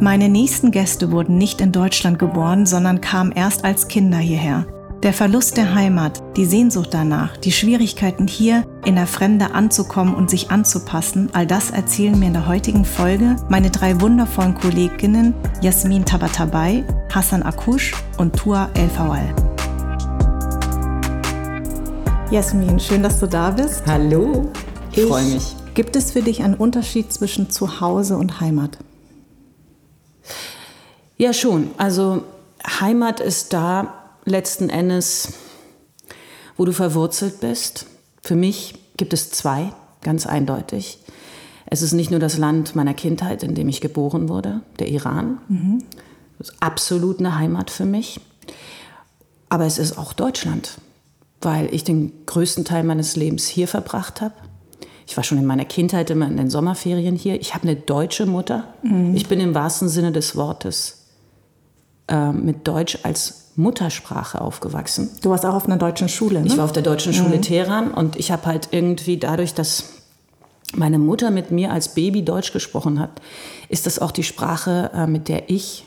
Meine nächsten Gäste wurden nicht in Deutschland geboren, sondern kamen erst als Kinder hierher. Der Verlust der Heimat, die Sehnsucht danach, die Schwierigkeiten hier in der Fremde anzukommen und sich anzupassen, all das erzählen mir in der heutigen Folge meine drei wundervollen Kolleginnen Jasmin Tabatabai, Hassan Akush und Tua El Fawal. Jasmin, schön, dass du da bist. Hallo, ich, ich freue mich. Gibt es für dich einen Unterschied zwischen Zuhause und Heimat? Ja, schon. Also Heimat ist da, letzten Endes, wo du verwurzelt bist. Für mich gibt es zwei, ganz eindeutig. Es ist nicht nur das Land meiner Kindheit, in dem ich geboren wurde, der Iran. Mhm. Das ist absolut eine Heimat für mich. Aber es ist auch Deutschland, weil ich den größten Teil meines Lebens hier verbracht habe. Ich war schon in meiner Kindheit immer in den Sommerferien hier. Ich habe eine deutsche Mutter. Mhm. Ich bin im wahrsten Sinne des Wortes äh, mit Deutsch als Muttersprache aufgewachsen. Du warst auch auf einer deutschen Schule, ne? Ich war auf der deutschen Schule mhm. Teheran und ich habe halt irgendwie dadurch, dass meine Mutter mit mir als Baby Deutsch gesprochen hat, ist das auch die Sprache, äh, mit der ich,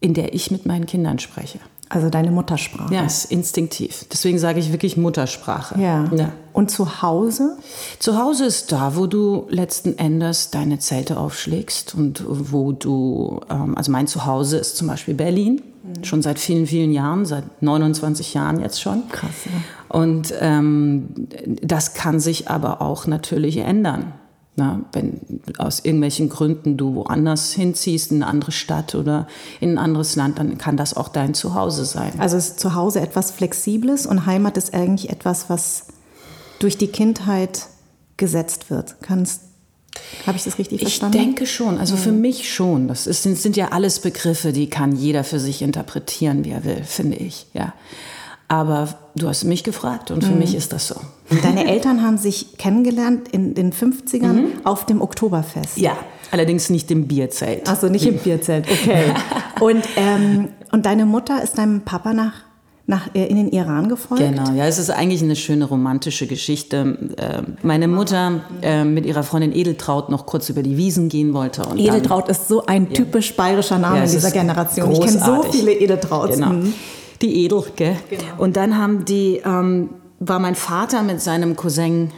in der ich mit meinen Kindern spreche. Also deine Muttersprache. Ja, ist instinktiv. Deswegen sage ich wirklich Muttersprache. Ja. ja. Und zu Hause? Zu Hause ist da, wo du letzten Endes deine Zelte aufschlägst und wo du, ähm, also mein Zuhause ist zum Beispiel Berlin, mhm. schon seit vielen, vielen Jahren, seit 29 Jahren jetzt schon. Krass. Ja. Und ähm, das kann sich aber auch natürlich ändern. Na, wenn aus irgendwelchen Gründen du woanders hinziehst, in eine andere Stadt oder in ein anderes Land, dann kann das auch dein Zuhause sein. Also ist Zuhause etwas Flexibles und Heimat ist eigentlich etwas, was durch die Kindheit gesetzt wird. Kannst habe ich das richtig verstanden? Ich denke schon, also für mich schon. Das ist, sind, sind ja alles Begriffe, die kann jeder für sich interpretieren, wie er will, finde ich. Ja. Aber du hast mich gefragt und für mhm. mich ist das so. Deine Eltern haben sich kennengelernt in den 50ern mhm. auf dem Oktoberfest. Ja, allerdings nicht im Bierzelt. Achso, nicht im Bierzelt, okay. und, ähm, und deine Mutter ist deinem Papa nach, nach, äh, in den Iran gefolgt? Genau, ja, es ist eigentlich eine schöne romantische Geschichte. Äh, meine Mutter äh, mit ihrer Freundin Edeltraut noch kurz über die Wiesen gehen wollte. Und Edeltraut dann, ist so ein typisch bayerischer Name ja, in dieser Generation. Großartig. Ich kenne so viele Edeltrauts. Genau. Die Edel, gell? Genau. Und dann haben die, ähm, war mein Vater mit seinem Cousin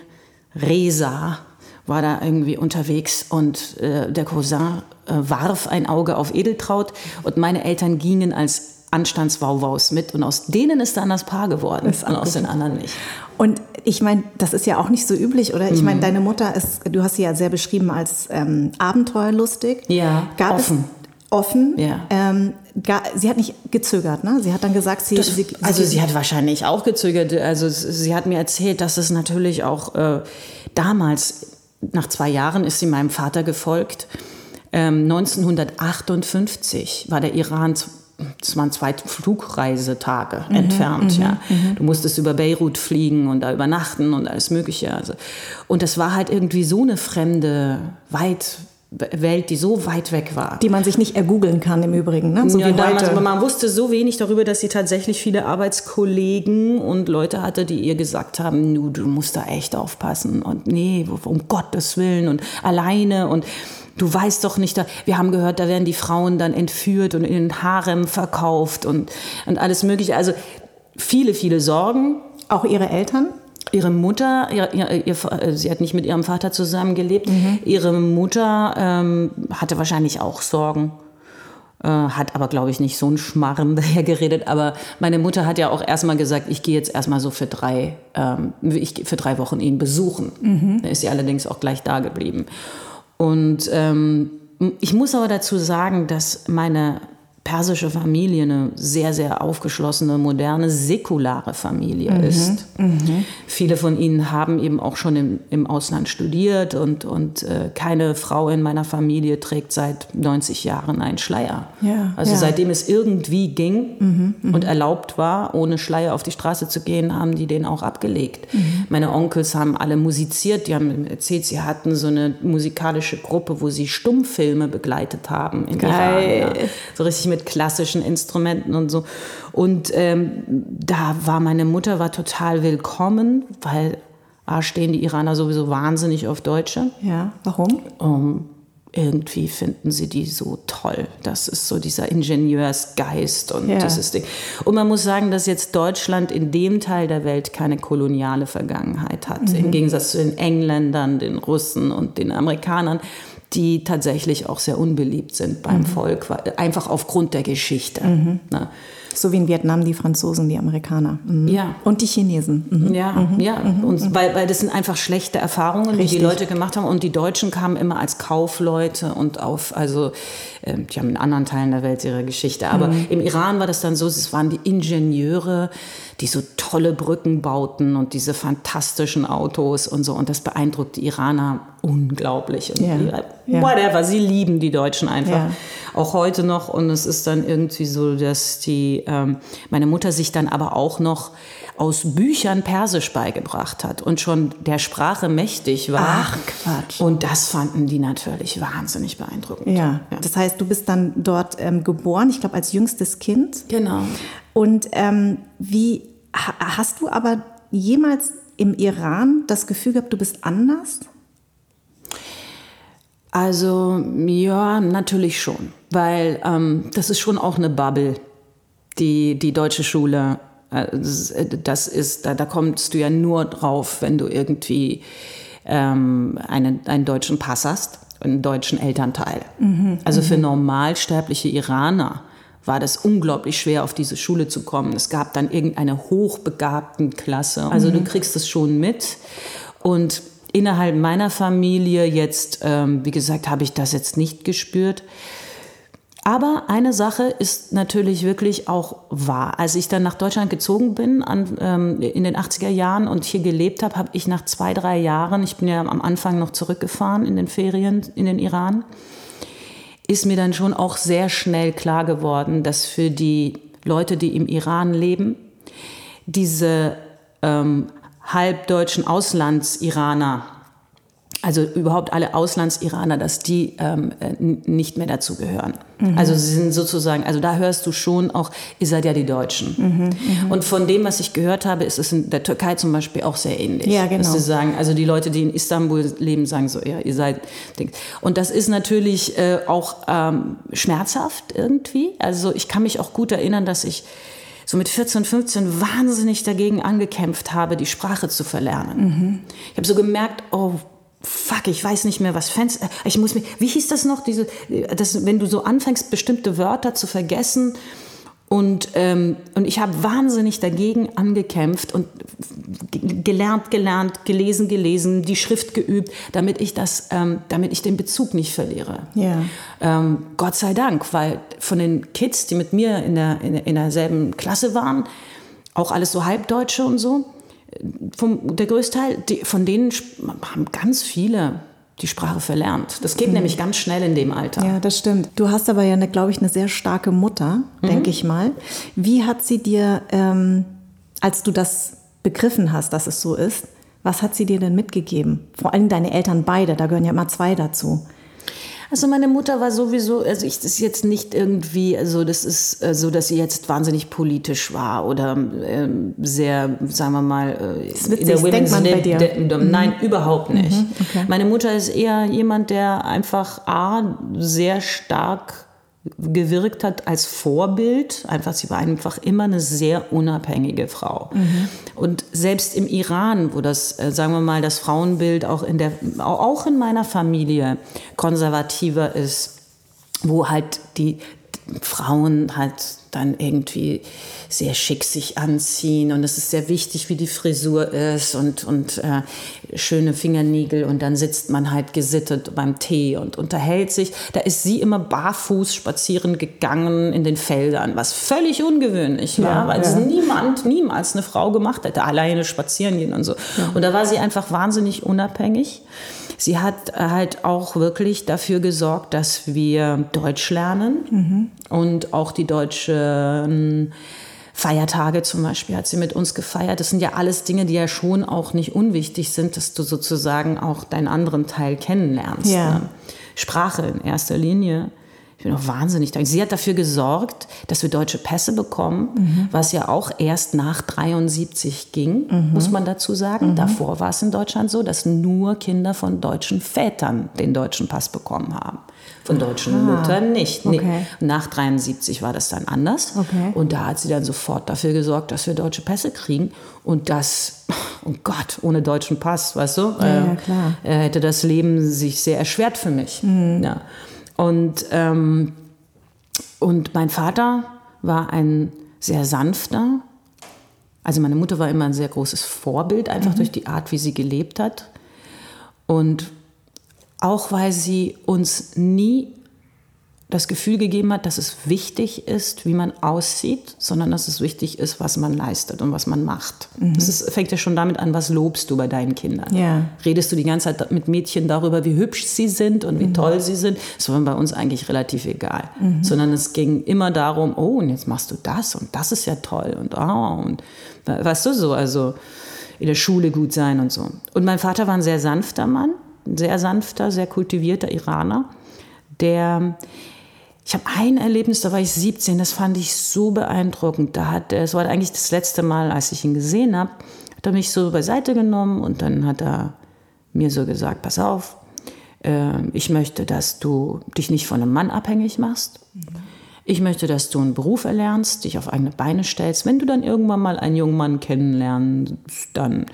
Reza, war da irgendwie unterwegs und äh, der Cousin äh, warf ein Auge auf Edeltraut und meine Eltern gingen als Anstandswauwaus mit und aus denen ist dann das Paar geworden das und aus den anderen nicht. Und ich meine, das ist ja auch nicht so üblich, oder? Ich meine, mhm. deine Mutter ist, du hast sie ja sehr beschrieben als ähm, abenteuerlustig. Ja, Gab offen. Es, offen. Ja. Ähm, gar, sie hat nicht gezögert, ne? Sie hat dann gesagt, sie, das, sie, also sie hat wahrscheinlich auch gezögert. Also sie hat mir erzählt, dass es natürlich auch äh, damals nach zwei Jahren ist sie meinem Vater gefolgt. Ähm, 1958 war der Iran das waren zwei Flugreisetage mhm, entfernt. Mhm, ja. Mhm. Du musstest über Beirut fliegen und da übernachten und alles Mögliche. Also. Und das war halt irgendwie so eine fremde, weit Welt, die so weit weg war. Die man sich nicht ergoogeln kann im Übrigen. Ne? So ja, damals, aber man wusste so wenig darüber, dass sie tatsächlich viele Arbeitskollegen und Leute hatte, die ihr gesagt haben, du, du musst da echt aufpassen und nee, um Gottes Willen und alleine und du weißt doch nicht, da, wir haben gehört, da werden die Frauen dann entführt und in den Harem verkauft und, und alles mögliche. Also viele, viele Sorgen. Auch ihre Eltern? Ihre Mutter, ihr, ihr, ihr, äh, sie hat nicht mit ihrem Vater zusammengelebt. Mhm. Ihre Mutter ähm, hatte wahrscheinlich auch Sorgen, äh, hat aber, glaube ich, nicht so einen Schmarren daher geredet. Aber meine Mutter hat ja auch erstmal gesagt, ich gehe jetzt erstmal so für drei, ähm, ich, für drei Wochen ihn besuchen. Mhm. Da ist sie allerdings auch gleich da geblieben. Und ähm, ich muss aber dazu sagen, dass meine persische Familie eine sehr, sehr aufgeschlossene, moderne, säkulare Familie mhm. ist. Mhm. Viele von ihnen haben eben auch schon im, im Ausland studiert und, und äh, keine Frau in meiner Familie trägt seit 90 Jahren einen Schleier. Ja, also ja. seitdem es irgendwie ging mhm, mhm, und erlaubt war, ohne Schleier auf die Straße zu gehen, haben die den auch abgelegt. Mhm. Meine Onkels haben alle musiziert, die haben erzählt, sie hatten so eine musikalische Gruppe, wo sie Stummfilme begleitet haben in Geil. Iran. Ja. So richtig mit mit klassischen Instrumenten und so. Und ähm, da war meine Mutter war total willkommen, weil A, stehen die Iraner sowieso wahnsinnig auf Deutsche. Ja, warum? Um, irgendwie finden sie die so toll. Das ist so dieser Ingenieursgeist und Ja. dieses Ding. Und man muss sagen, dass jetzt Deutschland in dem Teil der Welt keine koloniale Vergangenheit hat. Im Gegensatz zu den Engländern, den Russen und den Amerikanern, die tatsächlich auch sehr unbeliebt sind beim Volk, weil- einfach aufgrund der Geschichte. Ne? So wie in Vietnam die Franzosen, die Amerikaner. Mhm. Ja. Und die Chinesen. Mhm. Ja, ja. Und weil, weil das sind einfach schlechte Erfahrungen, die Richtig. die Leute gemacht haben. Und die Deutschen kamen immer als Kaufleute und auf, also, ähm, die haben in anderen Teilen der Welt ihre Geschichte. Aber im Iran war das dann so, es waren die Ingenieure, die so tolle Brücken bauten und diese fantastischen Autos und so. Und das beeindruckt die Iraner unglaublich. Und Ja, die, whatever, sie lieben die Deutschen einfach Ja. Auch heute noch. Und es ist dann irgendwie so, dass die, ähm, meine Mutter sich dann aber auch noch aus Büchern Persisch beigebracht hat und schon der Sprache mächtig war. Ach, Quatsch. Und das fanden die natürlich wahnsinnig beeindruckend. Ja. das heißt, du bist dann dort ähm, geboren, ich glaube als jüngstes Kind. Genau. Und ähm, wie ha, hast du aber jemals im Iran das Gefühl gehabt, du bist anders? Also ja, natürlich schon, weil ähm, das ist schon auch eine Bubble, die, die deutsche Schule. äh, Das ist- da, da kommst du ja nur drauf, wenn du irgendwie ähm, einen, einen deutschen Pass hast, einen deutschen Elternteil. also für normalsterbliche Iraner war das unglaublich schwer, auf diese Schule zu kommen. Es gab dann irgendeine hochbegabten Klasse. Also du kriegst es schon mit. Und innerhalb meiner Familie jetzt, ähm, wie gesagt, habe ich das jetzt nicht gespürt. Aber eine Sache ist natürlich wirklich auch wahr. Als ich dann nach Deutschland gezogen bin an, ähm, in den 80er Jahren und hier gelebt habe, habe ich nach zwei, drei Jahren, ich bin ja am Anfang noch zurückgefahren in den Ferien in den Iran, ist mir dann schon auch sehr schnell klar geworden, dass für die Leute, die im Iran leben, diese ähm, halbdeutschen Auslandsiraner, also überhaupt alle Auslandsiraner, dass die ähm, äh, nicht mehr dazu gehören. Also sie sind sozusagen, also da hörst du schon auch, ihr seid ja die Deutschen. Und von dem, was ich gehört habe, ist es in der Türkei zum Beispiel auch sehr ähnlich. Ja, genau. Dass sie sagen, also die Leute, die in Istanbul leben, sagen so, ja, ihr seid. Und das ist natürlich äh, auch ähm, schmerzhaft irgendwie. Also ich kann mich auch gut erinnern, dass ich so mit 14, 15 wahnsinnig dagegen angekämpft habe, die Sprache zu verlernen. Ich habe so gemerkt, oh fuck, ich weiß nicht mehr, was Fans, äh, ich muss mir, wie hieß das noch, diese, äh, das, wenn du so anfängst, bestimmte Wörter zu vergessen und, ähm, und ich habe wahnsinnig dagegen angekämpft und gelernt, gelernt, gelesen, gelesen, die Schrift geübt, damit ich das, ähm, damit ich den Bezug nicht verliere. Ja. Ähm, Gott sei Dank, weil von den Kids, die mit mir in, der, in, in derselben Klasse waren, auch alles so Halbdeutsche und so, vom, der größte Teil, die, von denen haben ganz viele die Sprache verlernt. Das geht nämlich ganz schnell in dem Alter. Ja, das stimmt. Du hast aber ja, eine, glaube ich, eine sehr starke Mutter, denke ich mal. Wie hat sie dir, ähm, als du das begriffen hast, dass es so ist, was hat sie dir denn mitgegeben? Vor allem deine Eltern beide, da gehören ja immer zwei dazu. Also meine Mutter war sowieso, also ich das ist jetzt nicht irgendwie, also das ist so, dass sie jetzt wahnsinnig politisch war oder ähm, sehr, sagen wir mal, äh, man bei dir. de- de- Nein, überhaupt nicht. okay. Meine Mutter ist eher jemand, der einfach a sehr stark gewirkt hat als Vorbild. Einfach, sie war einfach immer eine sehr unabhängige Frau. Und selbst im Iran, wo das, äh, sagen wir mal, das Frauenbild auch in der, au- auch in meiner Familie konservativer ist, wo halt die Frauen halt dann irgendwie sehr schick sich anziehen und es ist sehr wichtig, wie die Frisur ist und, und äh, schöne Fingernägel und dann sitzt man halt gesittet beim Tee und unterhält sich. Da ist sie immer barfuß spazieren gegangen in den Feldern, was völlig ungewöhnlich war, Ja, weil ja. es niemand, niemals eine Frau gemacht hätte, alleine spazieren gehen und so. Und da war sie einfach wahnsinnig unabhängig. Sie hat äh, halt auch wirklich dafür gesorgt, dass wir Deutsch lernen und auch die deutschen Feiertage zum Beispiel hat sie mit uns gefeiert. Das sind ja alles Dinge, die ja schon auch nicht unwichtig sind, dass du sozusagen auch deinen anderen Teil kennenlernst. Ja. Ne? Sprache in erster Linie ich bin auch wahnsinnig dankbar. Sie hat dafür gesorgt, dass wir deutsche Pässe bekommen, mhm. was ja auch erst nach 73 ging, mhm. muss man dazu sagen. Mhm. Davor war es in Deutschland so, dass nur Kinder von deutschen Vätern den deutschen Pass bekommen haben. Von deutschen Aha. Müttern nicht. Okay. Nee. Nach 73 war das dann anders. Okay. Und da hat sie dann sofort dafür gesorgt, dass wir deutsche Pässe kriegen. Und das, oh Gott, ohne deutschen Pass, weißt du, ja, äh, ja, klar. hätte das Leben sich sehr erschwert für mich. Mhm. Ja. Und, ähm, und mein Vater war ein sehr sanfter. Also meine Mutter war immer ein sehr großes Vorbild, einfach mhm. durch die Art, wie sie gelebt hat. Und auch weil sie uns nie das Gefühl gegeben hat, dass es wichtig ist, wie man aussieht, sondern dass es wichtig ist, was man leistet und was man macht. Mhm. Das ist, fängt ja schon damit an, was lobst du bei deinen Kindern? Ja. Redest du die ganze Zeit mit Mädchen darüber, wie hübsch sie sind und wie mhm. toll sie sind? Das war bei uns eigentlich relativ egal. Mhm. Sondern es ging immer darum, oh, und jetzt machst du das und das ist ja toll und oh, und weißt du so, also in der Schule gut sein und so. Und mein Vater war ein sehr sanfter Mann, ein sehr sanfter, sehr kultivierter Iraner, der ich habe ein Erlebnis, da war ich 17, das fand ich so beeindruckend. Da hat es war eigentlich das letzte Mal, als ich ihn gesehen habe, hat er mich so beiseite genommen und dann hat er mir so gesagt, pass auf, äh, ich möchte, dass du dich nicht von einem Mann abhängig machst. Ich möchte, dass du einen Beruf erlernst, dich auf eigene Beine stellst. Wenn du dann irgendwann mal einen jungen Mann kennenlernst, dann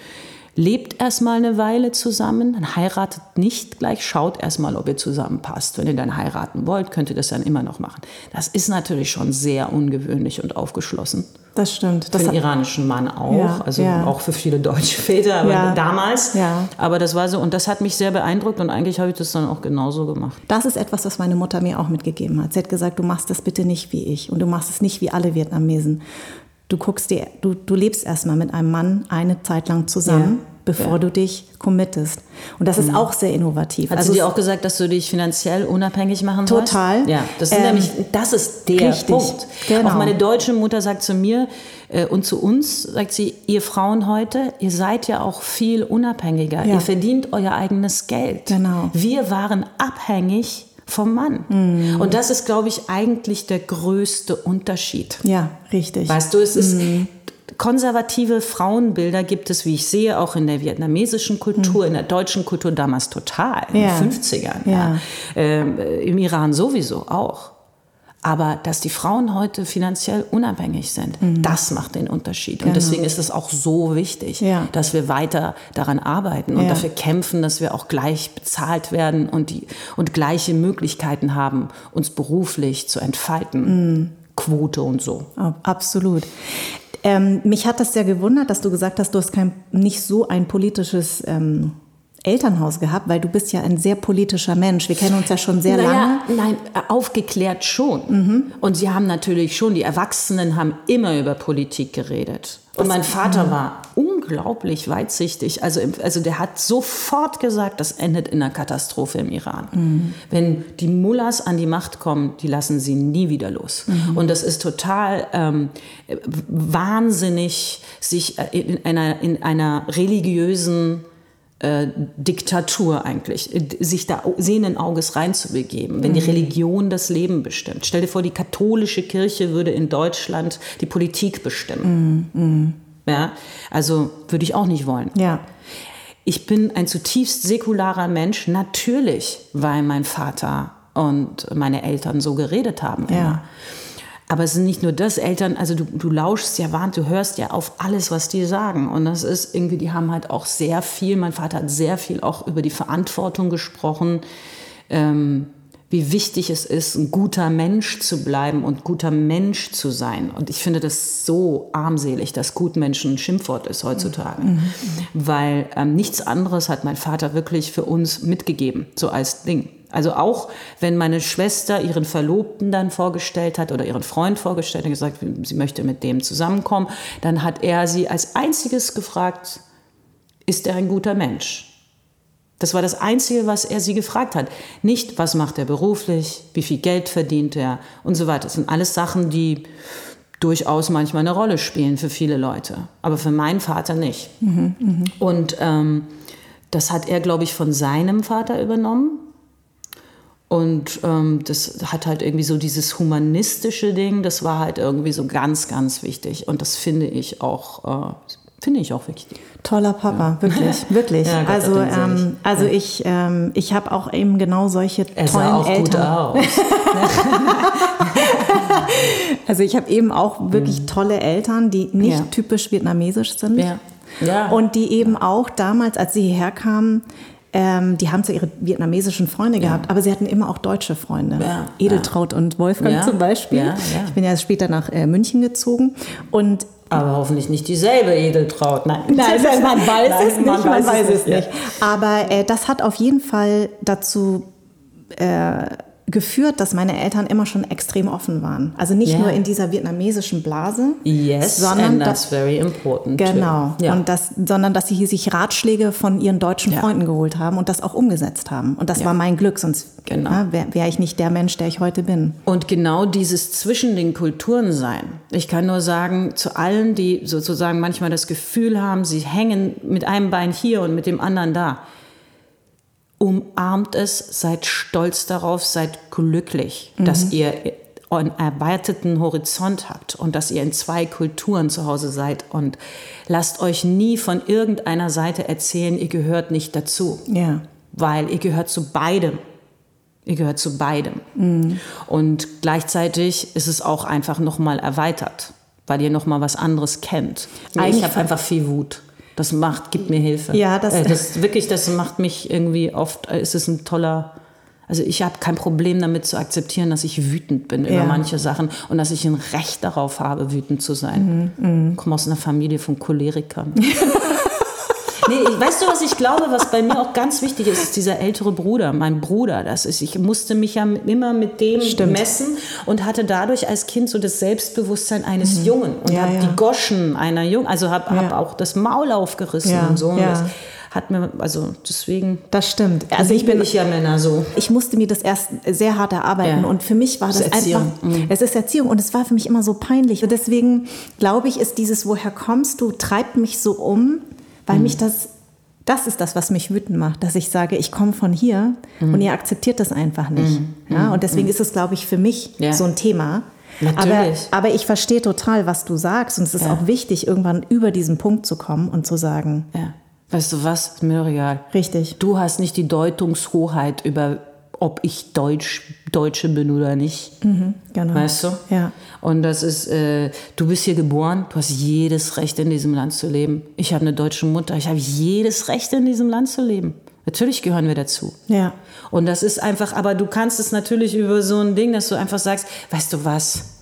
lebt erstmal eine Weile zusammen, dann heiratet nicht gleich, schaut erstmal, ob ihr zusammenpasst. Wenn ihr dann heiraten wollt, könnt ihr das dann immer noch machen. Das ist natürlich schon sehr ungewöhnlich und aufgeschlossen. Das stimmt. Für den iranischen Mann auch, ja, also ja. auch für viele deutsche Väter, aber ja. damals. Aber das war so, und das hat mich sehr beeindruckt und eigentlich habe ich das dann auch genauso gemacht. Das ist etwas, was meine Mutter mir auch mitgegeben hat. Sie hat gesagt, du machst das bitte nicht wie ich und du machst es nicht wie alle Vietnamesen du guckst dir, du, du lebst erstmal mit einem Mann eine Zeit lang zusammen, ja. bevor ja. du dich committest. Und das ist mhm. auch sehr innovativ. Hat also sie dir auch gesagt, dass du dich finanziell unabhängig machen sollst? Total. Ja, das ist ähm, nämlich, das ist der richtig, Punkt. Genau. Auch meine deutsche Mutter sagt zu mir äh, und zu uns, sagt sie, ihr Frauen heute, ihr seid ja auch viel unabhängiger. Ja. Ihr verdient euer eigenes Geld. Genau. Wir waren abhängig vom Mann. Mhm. Und das ist, glaube ich, eigentlich der größte Unterschied. Ja, richtig. Weißt du, es ist mhm. konservative Frauenbilder gibt es, wie ich sehe, auch in der vietnamesischen Kultur, mhm. in der deutschen Kultur damals total, in ja. den 50ern. Ja. ja. Ähm, Im Iran sowieso auch. Aber dass die Frauen heute finanziell unabhängig sind, mhm. das macht den Unterschied. Und genau. deswegen ist es auch so wichtig, ja. dass wir weiter daran arbeiten und ja. dafür kämpfen, dass wir auch gleich bezahlt werden und, die, und gleiche Möglichkeiten haben, uns beruflich zu entfalten. Mhm. Quote und so. Absolut. Ähm, mich hat das sehr gewundert, dass du gesagt hast, du hast kein, nicht so ein politisches ähm, Elternhaus gehabt, weil du bist ja ein sehr politischer Mensch. Wir kennen uns ja schon sehr naja, lange. Nein, aufgeklärt schon. Mhm. Und sie haben natürlich schon, die Erwachsenen haben immer über Politik geredet. Und mein Vater war unglaublich weitsichtig. Also, also der hat sofort gesagt, das endet in einer Katastrophe im Iran. Mhm. Wenn die Mullahs an die Macht kommen, die lassen sie nie wieder los. Mhm. Und das ist total ähm, wahnsinnig, sich in einer, in einer religiösen äh, Diktatur eigentlich, sich da sehenden Auges reinzubegeben, wenn die mhm. Religion das Leben bestimmt. Stell dir vor, die katholische Kirche würde in Deutschland die Politik bestimmen. Mhm. mhm. Ja, also würde ich auch nicht wollen. Ja. Ich bin ein zutiefst säkularer Mensch, natürlich, weil mein Vater und meine Eltern so geredet haben. Immer. Ja. Aber es sind nicht nur das, Eltern, also du, du lauschst ja warnt, du hörst ja auf alles, was die sagen. Und das ist irgendwie, die haben halt auch sehr viel, mein Vater hat sehr viel auch über die Verantwortung gesprochen, ähm, wie wichtig es ist, ein guter Mensch zu bleiben und guter Mensch zu sein. Und ich finde das so armselig, dass Gutmenschen ein Schimpfwort ist heutzutage. Mhm. Weil ähm, nichts anderes hat mein Vater wirklich für uns mitgegeben, so als Ding. Also auch wenn meine Schwester ihren Verlobten dann vorgestellt hat oder ihren Freund vorgestellt und gesagt, sie möchte mit dem zusammenkommen, dann hat er sie als einziges gefragt, ist er ein guter Mensch? Das war das Einzige, was er sie gefragt hat. Nicht, was macht er beruflich, wie viel Geld verdient er und so weiter. Das sind alles Sachen, die durchaus manchmal eine Rolle spielen für viele Leute, aber für meinen Vater nicht. Mhm, mh. Und ähm, das hat er, glaube ich, von seinem Vater übernommen Und ähm, das hat halt irgendwie so dieses humanistische Ding, das war halt irgendwie so ganz, ganz wichtig. Und das finde ich auch, äh, finde ich auch wichtig. Toller Papa, ja. wirklich, wirklich. Ja, also, ähm, also ja. ich, ähm, ich habe auch eben genau solche er tollen sah auch Eltern. Gut aus. also ich habe eben auch wirklich mhm. tolle Eltern, die nicht typisch vietnamesisch sind. Ja. Und die eben auch damals, als sie hierher kamen, ähm, die haben zwar ihre vietnamesischen Freunde ja. gehabt, aber sie hatten immer auch deutsche Freunde. Ja, Edeltraut ja. und Wolfgang zum Beispiel. Ich bin ja später nach äh, München gezogen und aber hoffentlich nicht dieselbe Edeltraut. Nein, Nein man weiß Nein, es nicht. Man, man weiß, es nicht. Aber äh, das hat auf jeden Fall dazu äh, geführt, dass meine Eltern immer schon extrem offen waren. Also nicht yeah. nur in dieser vietnamesischen Blase, yes, sondern and that's very important. Genau. Ja. Und das, sondern dass sie sich Ratschläge von ihren deutschen ja. Freunden geholt haben und das auch umgesetzt haben. Und das war mein Glück, sonst genau. ja, wäre wär ich nicht der Mensch, der ich heute bin. Und genau dieses zwischen den Kulturen sein. Ich kann nur sagen, zu allen, die sozusagen manchmal das Gefühl haben, sie hängen mit einem Bein hier und mit dem anderen da umarmt es, seid stolz darauf, seid glücklich, mhm. dass ihr einen erweiterten Horizont habt und dass ihr in zwei Kulturen zu Hause seid und lasst euch nie von irgendeiner Seite erzählen, ihr gehört nicht dazu. Ja. Weil ihr gehört zu beidem. Ihr gehört zu beidem. Mhm. Und gleichzeitig ist es auch einfach nochmal erweitert, weil ihr nochmal was anderes kennt. Eigentlich ich habe einfach viel Wut. Das macht, gibt mir Hilfe. Ja, das, äh, das wirklich, das macht mich irgendwie oft, äh, ist es ein toller, also ich habe kein Problem damit zu akzeptieren, dass ich wütend bin ja. über manche Sachen und dass ich ein Recht darauf habe, wütend zu sein. Mhm, mh. Ich komme aus einer Familie von Cholerikern. Nee, weißt du, was ich glaube, was bei mir auch ganz wichtig ist, ist dieser ältere Bruder, mein Bruder. Das ist, ich musste mich ja immer mit dem Stimmt. messen und hatte dadurch als Kind so das Selbstbewusstsein eines mhm. Jungen und ja, habe ja. die Goschen einer Jungen, also habe ja. hab auch das Maul aufgerissen und so. Und das hat mir, also deswegen. Das stimmt. Also ich bin ich ja Männer so. Ich musste mir das erst sehr hart erarbeiten und für mich war das, das einfach. Mhm. Es ist Erziehung und es war für mich immer so peinlich. Und deswegen glaube ich, ist dieses Woher kommst du, treibt mich so um, weil mhm. mich das, das ist das, was mich wütend macht, dass ich sage, ich komme von hier mhm. und ihr akzeptiert das einfach nicht. Mhm. Ja, und deswegen mhm. ist es, glaube ich, für mich ja. so ein Thema. Natürlich. Aber, aber ich verstehe total, was du sagst und es ist ja. auch wichtig, irgendwann über diesen Punkt zu kommen und zu sagen, ja. Weißt du was, Muriel? Richtig. Du hast nicht die Deutungshoheit über ob ich Deutsch, Deutsche bin oder nicht. Mhm, genau. Weißt du? Ja. Und das ist, äh, du bist hier geboren, du hast jedes Recht in diesem Land zu leben. Ich habe eine deutsche Mutter, ich habe jedes Recht in diesem Land zu leben. Natürlich gehören wir dazu. Ja. Und das ist einfach, aber du kannst es natürlich über so ein Ding, dass du einfach sagst, weißt du was?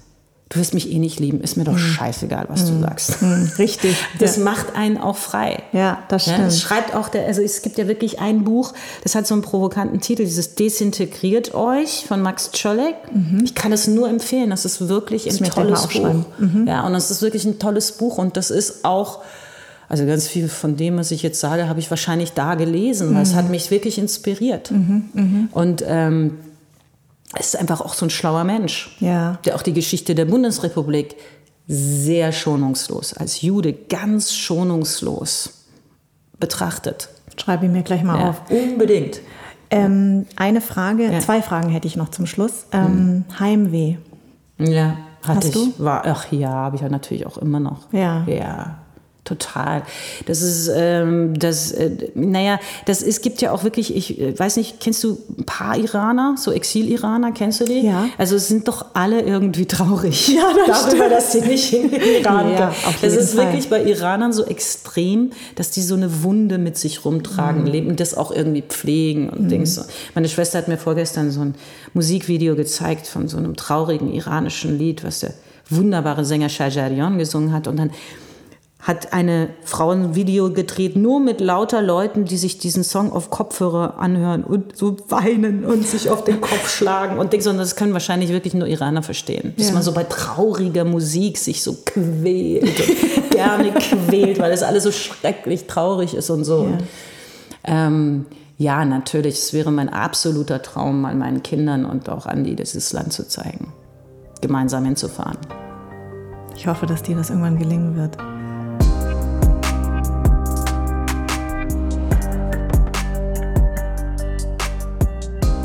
Du wirst mich eh nicht lieben, ist mir doch mhm. scheißegal, was du mhm. sagst. Mhm. Richtig. Das ja. macht einen auch frei. Ja, das stimmt. Ja, es schreibt auch der, also es gibt ja wirklich ein Buch, das hat so einen provokanten Titel, dieses Desintegriert euch von Max Czolek. Mhm. Ich kann es nur empfehlen, das ist wirklich ein tolles Buch. Mhm. Ja, und das ist wirklich ein tolles Buch und das ist auch also ganz viel von dem, was ich jetzt sage, habe ich wahrscheinlich da gelesen, weil es hat mich wirklich inspiriert. Mhm, und ähm, ist einfach auch so ein schlauer Mensch, ja. der auch die Geschichte der Bundesrepublik sehr schonungslos, als Jude ganz schonungslos betrachtet. Schreibe ich mir gleich mal ja, auf. Unbedingt. Ähm, eine Frage, ja. zwei Fragen hätte ich noch zum Schluss. Ähm, hm. Heimweh. Ja, hatte Hast ich. Du? War, ach ja, habe ich ja natürlich auch immer noch. Ja. Ja. Total. Das ist, ähm, das, äh, naja, das es gibt ja auch wirklich, ich äh, weiß nicht, kennst du ein paar Iraner, so Exil-Iraner, kennst du die? Ja. Also es sind doch alle irgendwie traurig. Ja, das darüber, stimmt. dass sie nicht in den Iran ja, auf Das ist Fall. wirklich bei Iranern so extrem, dass die so eine Wunde mit sich rumtragen, mhm. leben, das auch irgendwie pflegen und mhm. Dings. Meine Schwester hat mir vorgestern so ein Musikvideo gezeigt von so einem traurigen iranischen Lied, was der wunderbare Sänger Shajarian gesungen hat und dann hat eine Frau ein Video gedreht, nur mit lauter Leuten, die sich diesen Song auf Kopfhörer anhören und so weinen und sich auf den Kopf schlagen und denken, sondern das können wahrscheinlich wirklich nur Iraner verstehen. Dass ja. man so bei trauriger Musik sich so quält und gerne quält, weil das alles so schrecklich traurig ist und so. Ja. Und, ähm, ja, natürlich, es wäre mein absoluter Traum, mal meinen Kindern und auch Andi dieses Land zu zeigen, gemeinsam hinzufahren. Ich hoffe, dass dir das irgendwann gelingen wird.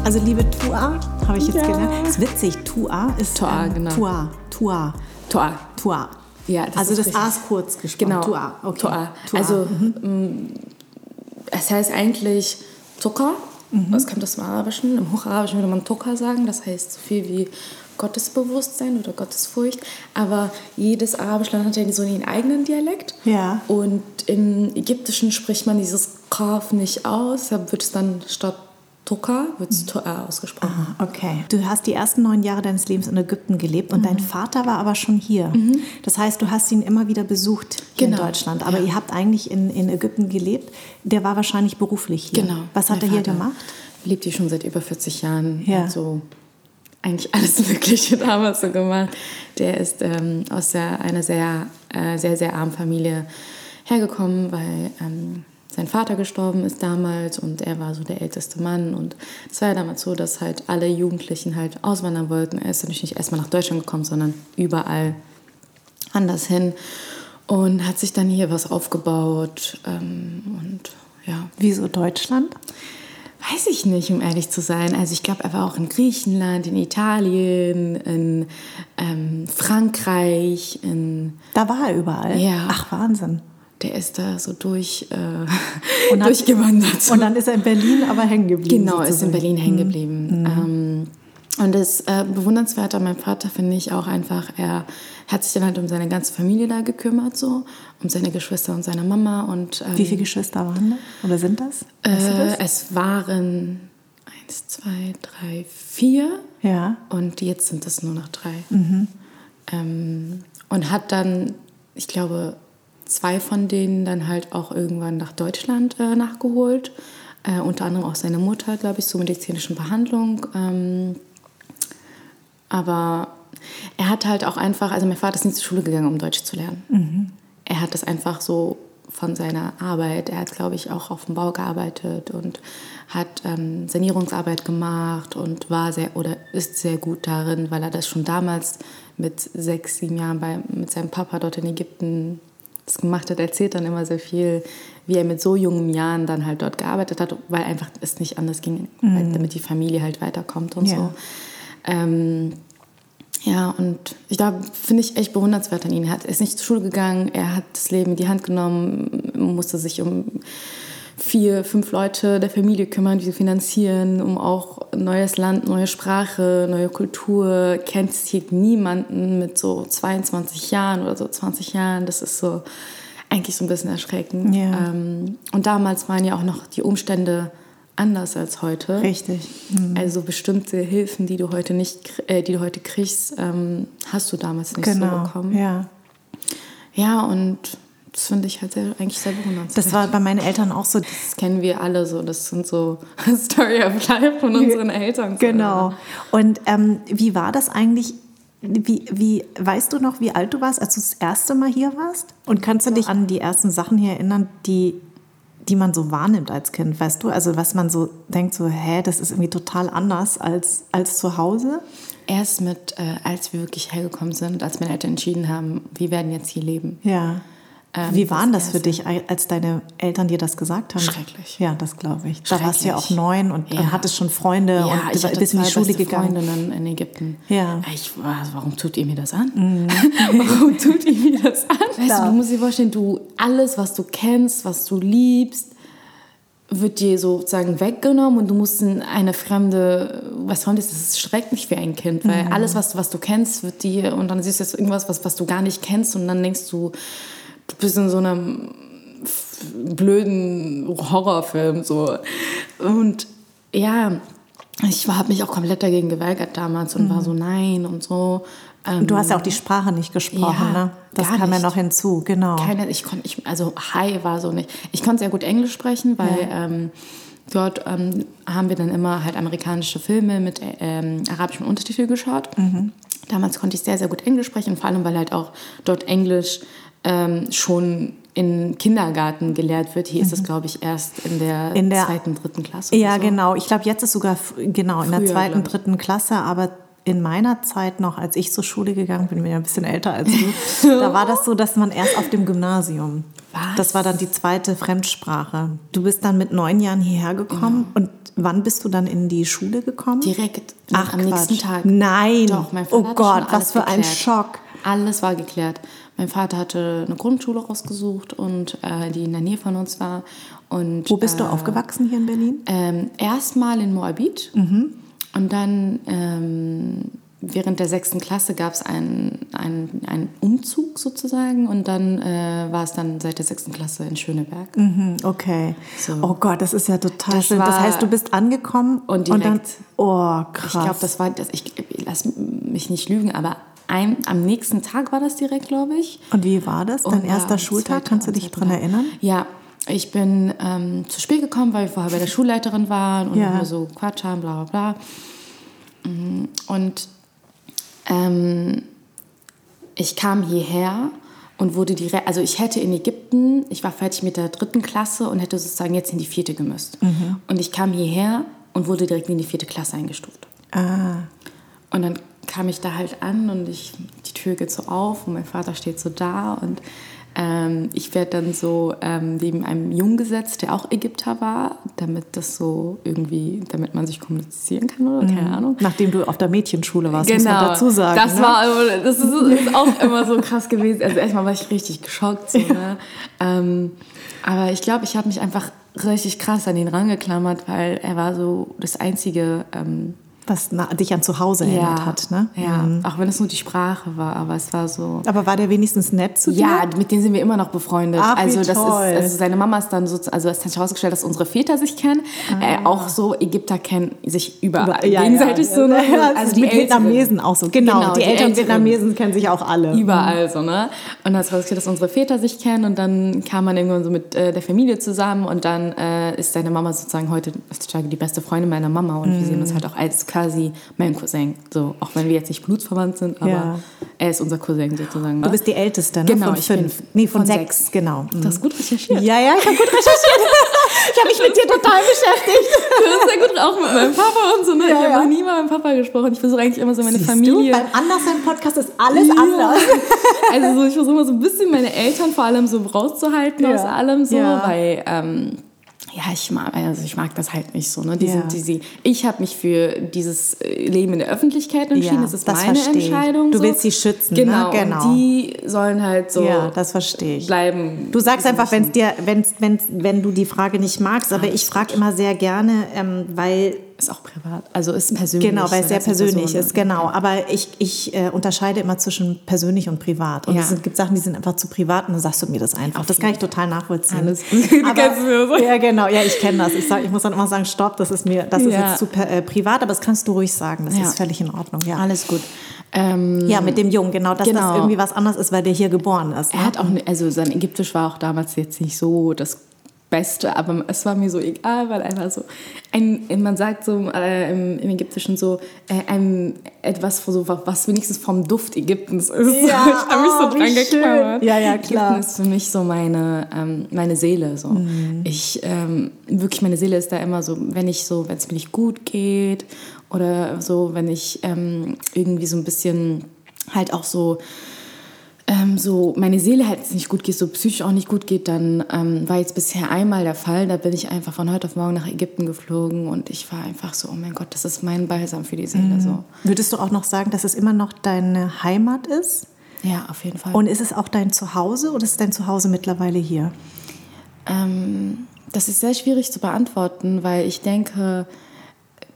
Also liebe Tua, habe ich jetzt ja. gelernt. Ist witzig, Tua ist Tua, ähm, genau. Tua, Tua. Tua. Tua. Ja, das also das A ist kurz gesprochen. Genau. Tua. Okay. Tua. Tua. Also mhm. es heißt eigentlich Zucker. Mhm. Das kommt aus dem Arabischen. Im Hocharabischen würde man Tucker sagen. Das heißt so viel wie Gottesbewusstsein oder Gottesfurcht. Aber jedes arabische Land hat ja so einen eigenen Dialekt. Ja. Und im Ägyptischen spricht man dieses Kaf nicht aus. Deshalb wird es dann statt Tuka wird es Toa ausgesprochen. Ah, okay. Du hast die ersten neun Jahre deines Lebens in Ägypten gelebt und mhm. dein Vater war aber schon hier. Mhm. Das heißt, du hast ihn immer wieder besucht genau. in Deutschland. Aber ja. ihr habt eigentlich in, in Ägypten gelebt. Der war wahrscheinlich beruflich hier. Genau. Was hat er hier gemacht? Lebt hier schon seit über 40 Jahren. Ja. so eigentlich alles Mögliche damals so gemacht. Der ist ähm, aus der, einer sehr, äh, sehr, sehr armen Familie hergekommen, weil ähm, sein Vater gestorben ist damals und er war so der älteste Mann. Und es war ja damals so, dass halt alle Jugendlichen halt auswandern wollten. Er ist natürlich nicht erstmal nach Deutschland gekommen, sondern überall anders hin und hat sich dann hier was aufgebaut. Ähm, und ja. Wieso Deutschland? Weiß ich nicht, um ehrlich zu sein. Also ich glaube, er war auch in Griechenland, in Italien, in ähm, Frankreich, in... Da war er überall? Ja. Ach, Wahnsinn der ist da so durch, äh, und durchgewandert. Und dann ist er in Berlin aber hängen geblieben. Genau, sozusagen. ist in Berlin hängen geblieben. Mhm. Ähm, und das äh, Bewundernswerte an meinem Vater finde ich auch einfach, er hat sich dann halt um seine ganze Familie da gekümmert, so, um seine Geschwister und seine Mama. Und, ähm, Wie viele Geschwister waren da? Oder sind das? Äh, das? Es waren eins, zwei, drei, vier. Ja. Und jetzt sind es nur noch drei. Mhm. Ähm, und hat dann, ich glaube, zwei von denen dann halt auch irgendwann nach Deutschland äh, nachgeholt. Äh, unter anderem auch seine Mutter, glaube ich, zur medizinischen Behandlung. Ähm, aber er hat halt auch einfach, also mein Vater ist nicht zur Schule gegangen, um Deutsch zu lernen. Mhm. Er hat das einfach so von seiner Arbeit. Er hat, glaube ich, auch auf dem Bau gearbeitet und hat ähm, Sanierungsarbeit gemacht und war sehr oder ist sehr gut darin, weil er das schon damals mit sechs, sieben Jahren bei, mit seinem Papa dort in Ägypten das gemacht hat, erzählt dann immer sehr viel, wie er mit so jungen Jahren dann halt dort gearbeitet hat, weil einfach es nicht anders ging, mhm. damit die Familie halt weiterkommt und ja. so. Ähm, ja, und ich glaube, finde ich echt bewundernswert an ihn. Er ist nicht zur Schule gegangen, er hat das Leben in die Hand genommen, musste sich um vier, fünf Leute der Familie kümmern, die sie finanzieren, um auch neues Land, neue Sprache, neue Kultur. Kennt hier niemanden mit so 22 Jahren oder so 20 Jahren. Das ist so eigentlich so ein bisschen erschreckend. Ja. Ähm, und damals waren ja auch noch die Umstände anders als heute. Richtig. Mhm. Also bestimmte Hilfen, die du heute nicht, äh, die du heute kriegst, ähm, hast du damals nicht genau. so bekommen. Ja. Ja, und das finde ich halt sehr, eigentlich sehr bewundernswert. Das war bei meinen Eltern auch so. Das kennen wir alle so. Das sind so Story of Life von unseren Eltern. Genau. Und ähm, wie war das eigentlich? Wie, wie, weißt du noch, wie alt du warst, als du das erste Mal hier warst? Und kannst du dich an die ersten Sachen hier erinnern, die, die man so wahrnimmt als Kind, weißt du? Also was man so denkt, so, hä, das ist irgendwie total anders als, als zu Hause? Erst mit, äh, als wir wirklich hergekommen sind, als meine Eltern entschieden haben, wir werden jetzt hier leben. Ja. Ähm, Wie waren das, das für dich, als deine Eltern dir das gesagt haben? Schrecklich. Ja, das glaube ich. Da warst du ja auch neun und, ja. und hattest schon Freunde ja, und ich bist in die Schule gegangen. Freundinnen in Ägypten. Ja. Ich, warum tut ihr mir das an? Mhm. warum tut ihr mir das an? Weißt du, du musst dir vorstellen, du alles, was du kennst, was du liebst, wird dir sozusagen weggenommen und du musst in eine fremde, was soll das, das ist schrecklich für ein Kind, weil mhm. alles, was du, was du kennst, wird dir, und dann siehst du jetzt irgendwas, was, was du gar nicht kennst und dann denkst du, du bist in so einem blöden Horrorfilm so. Und ja, ich habe mich auch komplett dagegen geweigert damals und mhm. war so nein und so. Und du hast ja auch die Sprache nicht gesprochen, ja, ne? Das kam ja noch hinzu, genau. Keine, ich konnte, ich, also Hi war so nicht. Ich konnte sehr gut Englisch sprechen, weil ja. ähm, dort ähm, haben wir dann immer halt amerikanische Filme mit ähm, arabischem Untertitel geschaut. Mhm. Damals konnte ich sehr, sehr gut Englisch sprechen, vor allem weil halt auch dort Englisch ähm, schon in Kindergarten gelehrt wird. Hier mhm. ist es, mhm. glaube ich, erst in der, in der zweiten, dritten Klasse. Ja, so. genau. Ich glaube, jetzt ist sogar genau in Früher, der zweiten, dritten Klasse, aber in meiner Zeit noch, als ich zur Schule gegangen bin, bin ich ein bisschen älter als du, da war das so, dass man erst auf dem Gymnasium. Was? Das war dann die zweite Fremdsprache. Du bist dann mit neun Jahren hierher gekommen genau. und wann bist du dann in die Schule gekommen? Direkt Ach, am nächsten Quatsch. Tag. Nein. Doch, mein Vater Oh Gott, was für ein geklärt. Schock. Alles war geklärt. Mein Vater hatte eine Grundschule rausgesucht und äh, die in der Nähe von uns war. Und, Wo bist äh, du aufgewachsen hier in Berlin? Ähm, Erstmal in Moabit Mhm. und dann ähm, während der sechsten Klasse gab es einen, einen, einen Umzug sozusagen und dann äh, war es dann seit der sechsten Klasse in Schöneberg. Hm, Okay. So. Oh Gott, das ist ja total Das schön. Das heißt, du bist angekommen Und dann. direkt. Oh, krass. Ich glaube, das war, das, ich lass mich nicht lügen, aber ein, am nächsten Tag war das direkt, glaube ich. Und wie war das? Dein Und, erster ja, Schultag? zweiter Kannst du dich dran Tag. erinnern? Ja, ich bin ähm, zu spät gekommen, weil wir vorher bei der Schulleiterin waren und Ja. so Quatsch haben, bla bla bla. Mm, Und ähm, ich kam hierher und wurde direkt, also ich hätte in Ägypten, ich war fertig mit der dritten Klasse und hätte sozusagen jetzt in die vierte gemüsst. Mhm. Und ich kam hierher und wurde direkt in die vierte Klasse eingestuft. Ah. Und dann kam ich da halt an und ich, die Tür geht so auf und mein Vater steht so da und ähm, ich werde dann so ähm, neben einem Jungen gesetzt, der auch Ägypter war, damit das so irgendwie, damit man sich kommunizieren kann oder keine Ahnung. Nachdem du auf der Mädchenschule warst, muss man dazu sagen. Genau. Das ne? war, das ist, ist auch immer so krass gewesen. Also erstmal war ich richtig geschockt. So, ne? ähm, aber ich glaube, ich habe mich einfach richtig krass an ihn rangeklammert, weil er war so das einzige. Ähm, was dich an zu Hause erinnert hat. Ne? Ja, auch wenn es nur die Sprache war, aber es war so. Aber war der wenigstens nett zu dir? Ja, mit denen sind wir immer noch befreundet. Ach, also das toll. ist, also seine Mama ist dann so, also es hat sich herausgestellt, dass unsere Väter sich kennen. Äh, auch so Ägypter kennen sich überall Ah. Ja, gegenseitig ja. so. Ne? Ja, Also die mit Älteren. Vietnamesen auch so. Genau, Genau, die, die Älteren. Vietnamesen kennen sich auch alle. Überall so, ne? Und dann hat sich herausgestellt, dass unsere Väter sich kennen und dann kam man irgendwann so mit äh, der Familie zusammen und dann äh, ist seine Mama sozusagen heute heutzutage die beste Freundin meiner Mama und wir sehen uns halt auch als quasi mein Cousin. So, auch wenn wir jetzt nicht blutsverwandt sind, aber Ja. er ist unser Cousin sozusagen. Du ne? bist die Älteste, ne? Genau, von ich bin fünf. nee, von, von sechs, sechs. genau. Mhm. Du hast gut recherchiert. Ja, ja, ich habe gut recherchiert. ich habe mich mit dir total beschäftigt. Du bist ja gut auch mit meinem Papa und so. Ne? Ja, ich habe ja. noch nie mit meinem Papa gesprochen. Ich versuche eigentlich immer so meine Siehst Familie. Du? Beim Anderssein-Podcast ist alles anders. Also so, ich versuche immer so ein bisschen meine Eltern vor allem so rauszuhalten Ja. aus allem so, Ja. weil ähm, ja ich mag also ich mag das halt nicht so ne. Die Ja. sind, die, sie, ich habe mich für dieses äh, Leben in der Öffentlichkeit entschieden. Ja, das ist das meine. Entscheidung. Du so. willst sie schützen, ne? Genau. Genau. Und die sollen halt so Ja, das verstehe ich. bleiben. Du sagst einfach, wenn's dir, wenn's, wenn's, wenn du die Frage nicht magst, aber ich frage immer sehr gerne, ähm, weil ist auch privat. Also ist persönlich. Genau, weil es sehr ist persönlich Person. ist, genau. Aber ich, ich äh, unterscheide immer zwischen persönlich und privat. Und Ja. es gibt Sachen, die sind einfach zu privat und dann sagst du mir das einfach. Das kann ich total nachvollziehen. Alles Aber, ja, genau, ja, ich kenne das. Ich, sag, ich muss dann immer sagen, stopp, das ist mir, das ist Ja. jetzt zu äh, privat, aber das kannst du ruhig sagen. Das Ja. ist völlig in Ordnung, ja. Alles gut. Ähm, Ja, mit dem Jungen, genau, dass Genau. das irgendwie was anderes ist, weil der hier geboren ist. Er ne? hat auch, ne- also sein Ägyptisch war auch damals jetzt nicht so das Beste, aber es war mir so egal, weil einfach so ein, man sagt so äh, im, im Ägyptischen so äh, ein etwas so was wenigstens vom Duft Ägyptens ist. Ja, ich habe mich oh, so wie dran geklammert. Ja, ja, klar. Ägypten ist für mich so meine ähm, meine Seele so. Mhm. Ich ähm, wirklich meine Seele ist da immer so, wenn ich so, wenn es mir nicht gut geht oder so, wenn ich ähm, irgendwie so ein bisschen halt auch so ähm, so meine Seele halt nicht gut geht, so psychisch auch nicht gut geht, dann ähm, war jetzt bisher einmal der Fall. Da bin ich einfach von heute auf morgen nach Ägypten geflogen und ich war einfach so, oh mein Gott, das ist mein Balsam für die Seele. So. Würdest du auch noch sagen, dass es immer noch deine Heimat ist? Ja, auf jeden Fall. Und ist es auch dein Zuhause oder ist dein Zuhause mittlerweile hier? Ähm, das ist sehr schwierig zu beantworten, weil ich denke,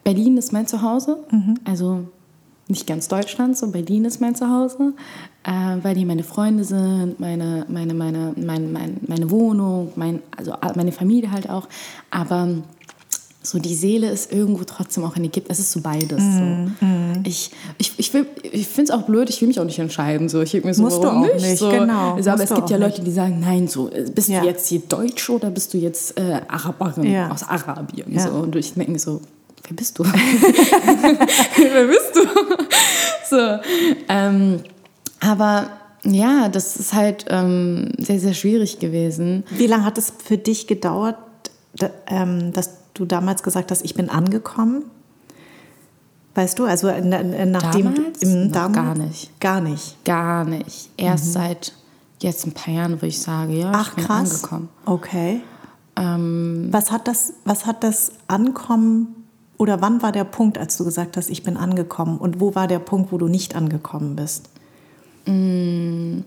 Berlin ist mein Zuhause. Also nicht ganz Deutschland, so Berlin ist mein Zuhause, äh, weil hier meine Freunde sind, meine, meine, meine, meine, meine, meine Wohnung, mein, also meine Familie halt auch. Aber so die Seele ist irgendwo trotzdem auch in Ägypten. Es ist so beides. Mhm, So. Ich, ich, ich, will- ich finde es auch blöd, ich will mich auch nicht entscheiden. So. Ich mir so, Musst du auch nicht, so. genau. Also, aber es gibt ja nicht. Leute, die sagen, nein, so, bist Ja. du jetzt hier Deutsch oder bist du jetzt äh, Araberin Ja. aus Arabien? Ja. So. Und ich denke so, wer bist du? wer bist du? so, ähm, aber ja, das ist halt ähm, sehr, sehr schwierig gewesen. Wie lange hat es für dich gedauert, da, ähm, dass du damals gesagt hast, ich bin angekommen? Weißt du, also nachdem Damals? im, Noch gar nicht. Gar nicht. Gar nicht. Erst seit jetzt ein paar Jahren, wo ich sage, ja, Mhm. Ach ich bin krass. angekommen. Okay. Ähm, was, hat das, was hat das Ankommen oder wann war der Punkt, als du gesagt hast, ich bin angekommen? Und wo war der Punkt, wo du nicht angekommen bist? Mm.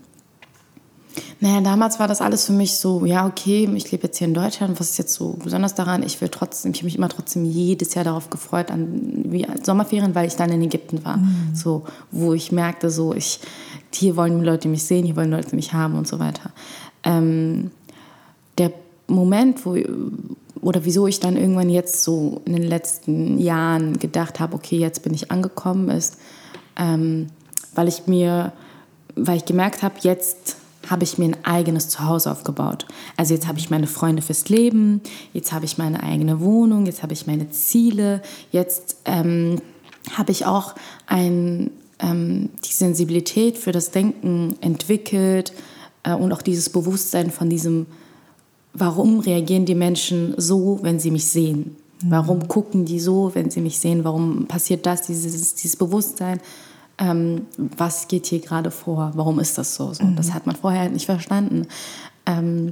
Naja, damals war das alles für mich so, ja, okay, ich lebe jetzt hier in Deutschland, was ist jetzt so besonders daran? Ich will trotzdem, ich habe mich immer trotzdem jedes Jahr darauf gefreut, an wie Sommerferien, weil ich dann in Ägypten war. Mhm. So, wo ich merkte, so, ich, hier wollen Leute mich sehen, hier wollen Leute mich haben und so weiter. Ähm, der Moment, wo, oder wieso ich dann irgendwann jetzt so in den letzten Jahren gedacht habe, okay, jetzt bin ich angekommen, ist, ähm, weil ich mir, weil ich gemerkt habe, jetzt habe ich mir ein eigenes Zuhause aufgebaut. Also jetzt habe ich meine Freunde fürs Leben, jetzt habe ich meine eigene Wohnung, jetzt habe ich meine Ziele, jetzt ähm, habe ich auch ein, ähm, die Sensibilität für das Denken entwickelt äh, und auch dieses Bewusstsein von diesem, warum reagieren die Menschen so, wenn sie mich sehen? Warum gucken die so, wenn sie mich sehen? Warum passiert das, dieses, dieses Bewusstsein? ähm, was geht hier gerade vor, warum ist das so? so mhm. Das hat man vorher halt nicht verstanden. Ähm,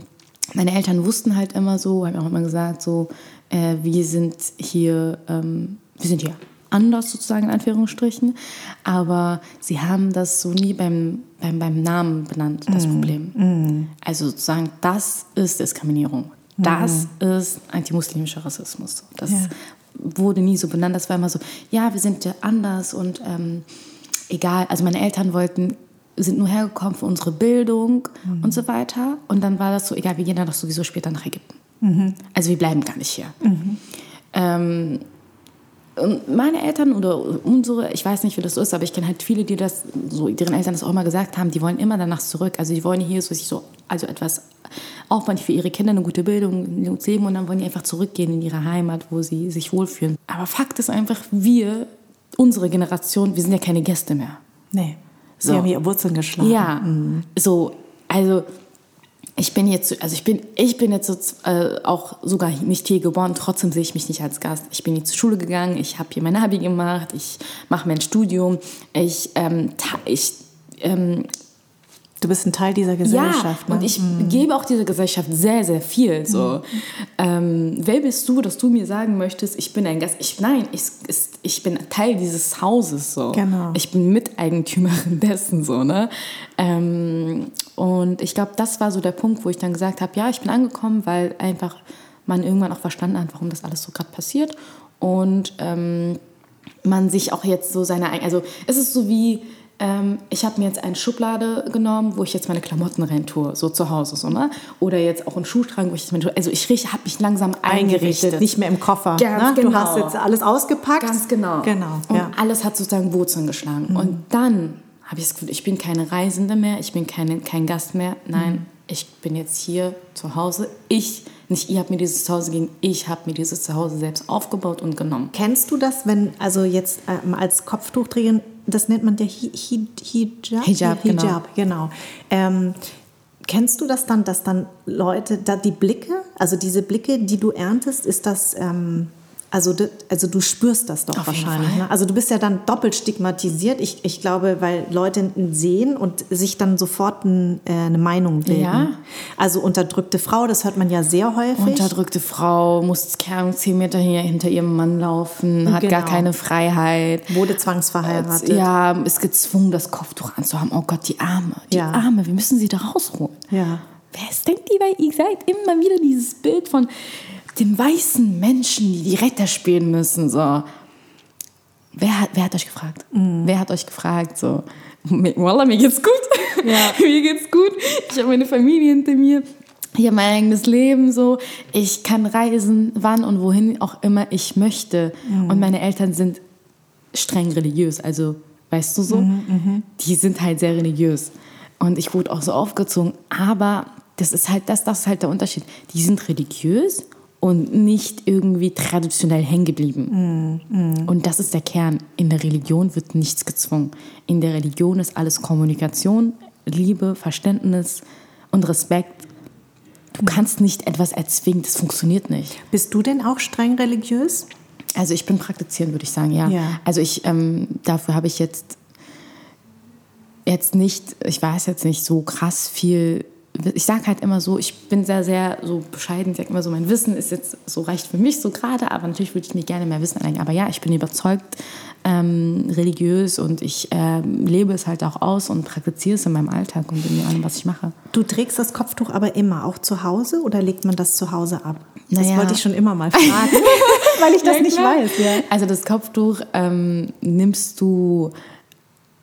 meine Eltern wussten halt immer so, haben auch immer gesagt, so, äh, wir sind hier, ähm, wir sind hier anders sozusagen in Anführungsstrichen, aber sie haben das so nie beim, beim, beim Namen benannt, das mm. Problem. Mm. Also sozusagen, das ist Diskriminierung. Das mm. ist antimuslimischer Rassismus. Das ja. wurde nie so benannt. Das war immer so, ja, wir sind ja anders und ähm, egal, also meine Eltern wollten, sind nur hergekommen für unsere Bildung mhm. und so weiter. Und dann war das so, egal, wir gehen dann doch sowieso später nach Ägypten. Mhm. Also wir bleiben gar nicht hier. Mhm. Ähm, und meine Eltern oder unsere, ich weiß nicht, wie das so ist, aber ich kenne halt viele, die das, so deren Eltern das auch immer gesagt haben, die wollen immer danach zurück. Also die wollen hier so, sich so also etwas aufwand für ihre Kinder, eine gute Bildung, ein gutes Leben und dann wollen die einfach zurückgehen in ihre Heimat, wo sie sich wohlfühlen. Aber Fakt ist einfach, wir unsere Generation, wir sind ja keine Gäste mehr. Nee. Sie so. haben ihre Wurzeln geschlagen. Ja. Mhm. So, also ich bin jetzt, also ich bin, ich bin jetzt so, äh, auch sogar nicht hier geboren, trotzdem sehe ich mich nicht als Gast. Ich bin hier zur Schule gegangen, ich habe hier mein Abi gemacht, ich mache mein Studium, ich, ähm, ich ähm, Du bist ein Teil dieser Gesellschaft. Ja, ne? und ich mhm. gebe auch dieser Gesellschaft sehr, sehr viel. So. Mhm. Ähm, wer bist du, dass du mir sagen möchtest, ich bin ein Gast? Ich, nein, ich, ich bin Teil dieses Hauses. So. Genau. Ich bin Miteigentümerin dessen. So, ne? Ähm, und ich glaube, das war so der Punkt, wo ich dann gesagt habe, ja, ich bin angekommen, weil einfach man irgendwann auch verstanden hat, warum das alles so gerade passiert. Und ähm, man sich auch jetzt so seine, also es ist so wie ähm, ich habe mir jetzt eine Schublade genommen, wo ich jetzt meine Klamotten rein tue, so zu Hause. So, ne? Oder jetzt auch einen Schuhschrank, wo ich meine, also ich habe mich langsam eingerichtet. eingerichtet. Nicht mehr im Koffer. Ganz ne? genau. Du hast jetzt alles ausgepackt. Ganz genau. genau und ja. alles hat sozusagen Wurzeln geschlagen. Mhm. Und dann habe ich das Gefühl, ich bin keine Reisende mehr, ich bin keine, kein Gast mehr. Nein, mhm. ich bin jetzt hier zu Hause. Ich nicht ihr habt mir dieses Zuhause gegeben, ich habe mir dieses Zuhause selbst aufgebaut und genommen. Kennst du das, wenn, also jetzt ähm, als Kopftuchträgerin, das nennt man der Hi Hi Hijab? Hijab, genau. Hijab, genau. Ähm, kennst du das dann, dass dann Leute, da die Blicke, also diese Blicke, die du erntest, ist das... Ähm, also, also du spürst das doch Auf wahrscheinlich. Ne? Also du bist ja dann doppelt stigmatisiert. Ich, ich glaube, weil Leute sehen und sich dann sofort ein, äh, eine Meinung bilden. Ja. Also unterdrückte Frau, das hört man ja sehr häufig. Unterdrückte Frau muss zehn Meter hier hinter ihrem Mann laufen, hat genau. gar keine Freiheit. Wurde zwangsverheiratet. Ja, ist gezwungen, das Kopftuch anzuhaben. Oh Gott, die Arme, die ja. Arme, wir müssen sie da rausholen. Ja. Wer ist, denkt ihr, weil ihr seid immer wieder dieses Bild von den weißen Menschen, die die Retter spielen müssen. So. Wer, hat, wer hat euch gefragt? Mhm. Wer hat euch gefragt? So, Wallah, mir geht's gut. Ja. mir geht's gut. Ich habe meine Familie hinter mir. Ich habe mein eigenes Leben so. Ich kann reisen, wann und wohin auch immer ich möchte. Mhm. Und meine Eltern sind streng religiös. Also, weißt du so? Mhm, mhm, die sind halt sehr religiös. Und ich wurde auch so aufgezogen. Aber das ist halt das, das ist halt der Unterschied. Die sind religiös und nicht irgendwie traditionell hängen geblieben. Mm, mm. Und das ist der Kern. In der Religion wird nichts gezwungen. In der Religion ist alles Kommunikation, Liebe, Verständnis und Respekt. Du kannst nicht etwas erzwingen, das funktioniert nicht. Bist du denn auch streng religiös? Also ich bin praktizierend, würde ich sagen, ja. ja. Also ich, ähm, dafür habe ich jetzt, jetzt nicht, ich weiß jetzt nicht so krass viel ich sage halt immer so, ich bin sehr, sehr so bescheiden. Ich sage immer so, mein Wissen ist jetzt so reicht für mich so gerade, aber natürlich würde ich mir gerne mehr Wissen anlegen. Aber ja, ich bin überzeugt ähm, religiös und ich ähm, lebe es halt auch aus und praktiziere es in meinem Alltag und in allem, was ich mache. Du trägst das Kopftuch aber immer auch zu Hause oder legt man das zu Hause ab? Das Naja. wollte ich schon immer mal fragen, weil ich das nicht weiß. Ja. Also das Kopftuch ähm, nimmst du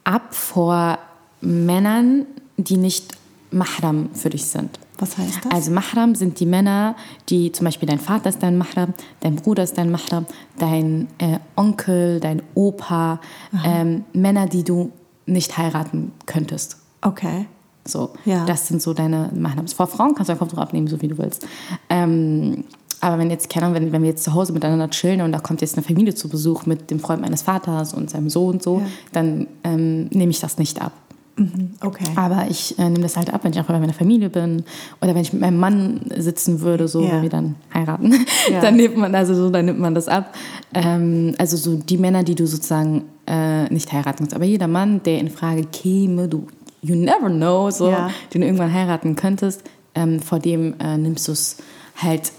ab vor Männern, die nicht Mahram für dich sind. Was heißt das? Also Mahram sind die Männer, die zum Beispiel dein Vater ist dein Mahram, dein Bruder ist dein Mahram, dein äh, Onkel, dein Opa, ähm, Männer, die du nicht heiraten könntest. Okay. So, Ja. das sind so deine Mahnams. Vor Frauen kannst du dein Kopftuch abnehmen, so wie du willst. Ähm, aber wenn jetzt, keine Ahnung, wenn, wenn wir jetzt zu Hause miteinander chillen und da kommt jetzt eine Familie zu Besuch mit dem Freund meines Vaters und seinem Sohn und so, Ja. dann ähm, nehme ich das nicht ab. Okay. Aber ich äh, nehme das halt ab, wenn ich einfach bei meiner Familie bin oder wenn ich mit meinem Mann sitzen würde, so Ja. wenn wir dann heiraten, Ja. dann nimmt man also so, dann nimmt man das ab. Ähm, also so die Männer, die du sozusagen äh, nicht heiraten kannst. Aber jeder Mann, der in Frage käme, du you never know, so, Ja. den du irgendwann heiraten könntest, ähm, vor dem äh, nimmst du es halt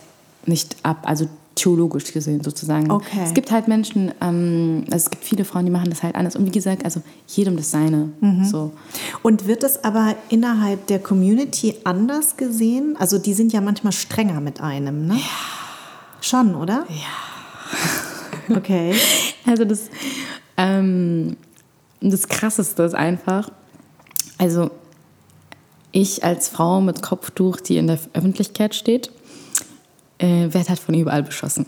nicht ab. Also theologisch gesehen sozusagen. Okay. Es gibt halt Menschen, ähm, also es gibt viele Frauen, die machen das halt anders. Und wie gesagt, also jedem das Seine. Mhm. So. Und wird es aber innerhalb der Community anders gesehen? Also die sind ja manchmal strenger mit einem, ne? Ja. Schon, oder? Ja. Okay. Also das, ähm, das Krasseste ist einfach, also ich als Frau mit Kopftuch, die in der Öffentlichkeit steht, äh, werde halt von überall beschossen.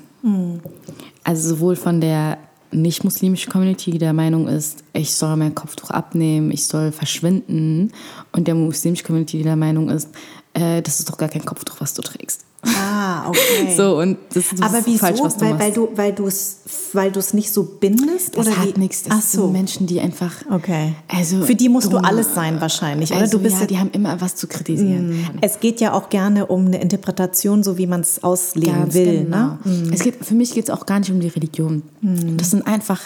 Also sowohl von der nicht-muslimischen Community, die der Meinung ist, ich soll mein Kopftuch abnehmen, ich soll verschwinden, und der muslimischen Community, die der Meinung ist, äh, das ist doch gar kein Kopftuch, was du trägst. Ah, okay. So, und das, das aber ist wieso? falsch, was du weil, machst. weil du weil du es weil du es nicht so bindest das oder hat nichts. Das Ach so. sind Menschen, die einfach. Okay. Also Für die musst du dumm. alles sein wahrscheinlich, oder? Also, du bist ja, ja- die haben immer was zu kritisieren. es geht ja auch gerne um eine Interpretation, so wie man es auslegen Ganz will, genau. ne? Es geht, für mich geht es auch gar nicht um die Religion. Das sind einfach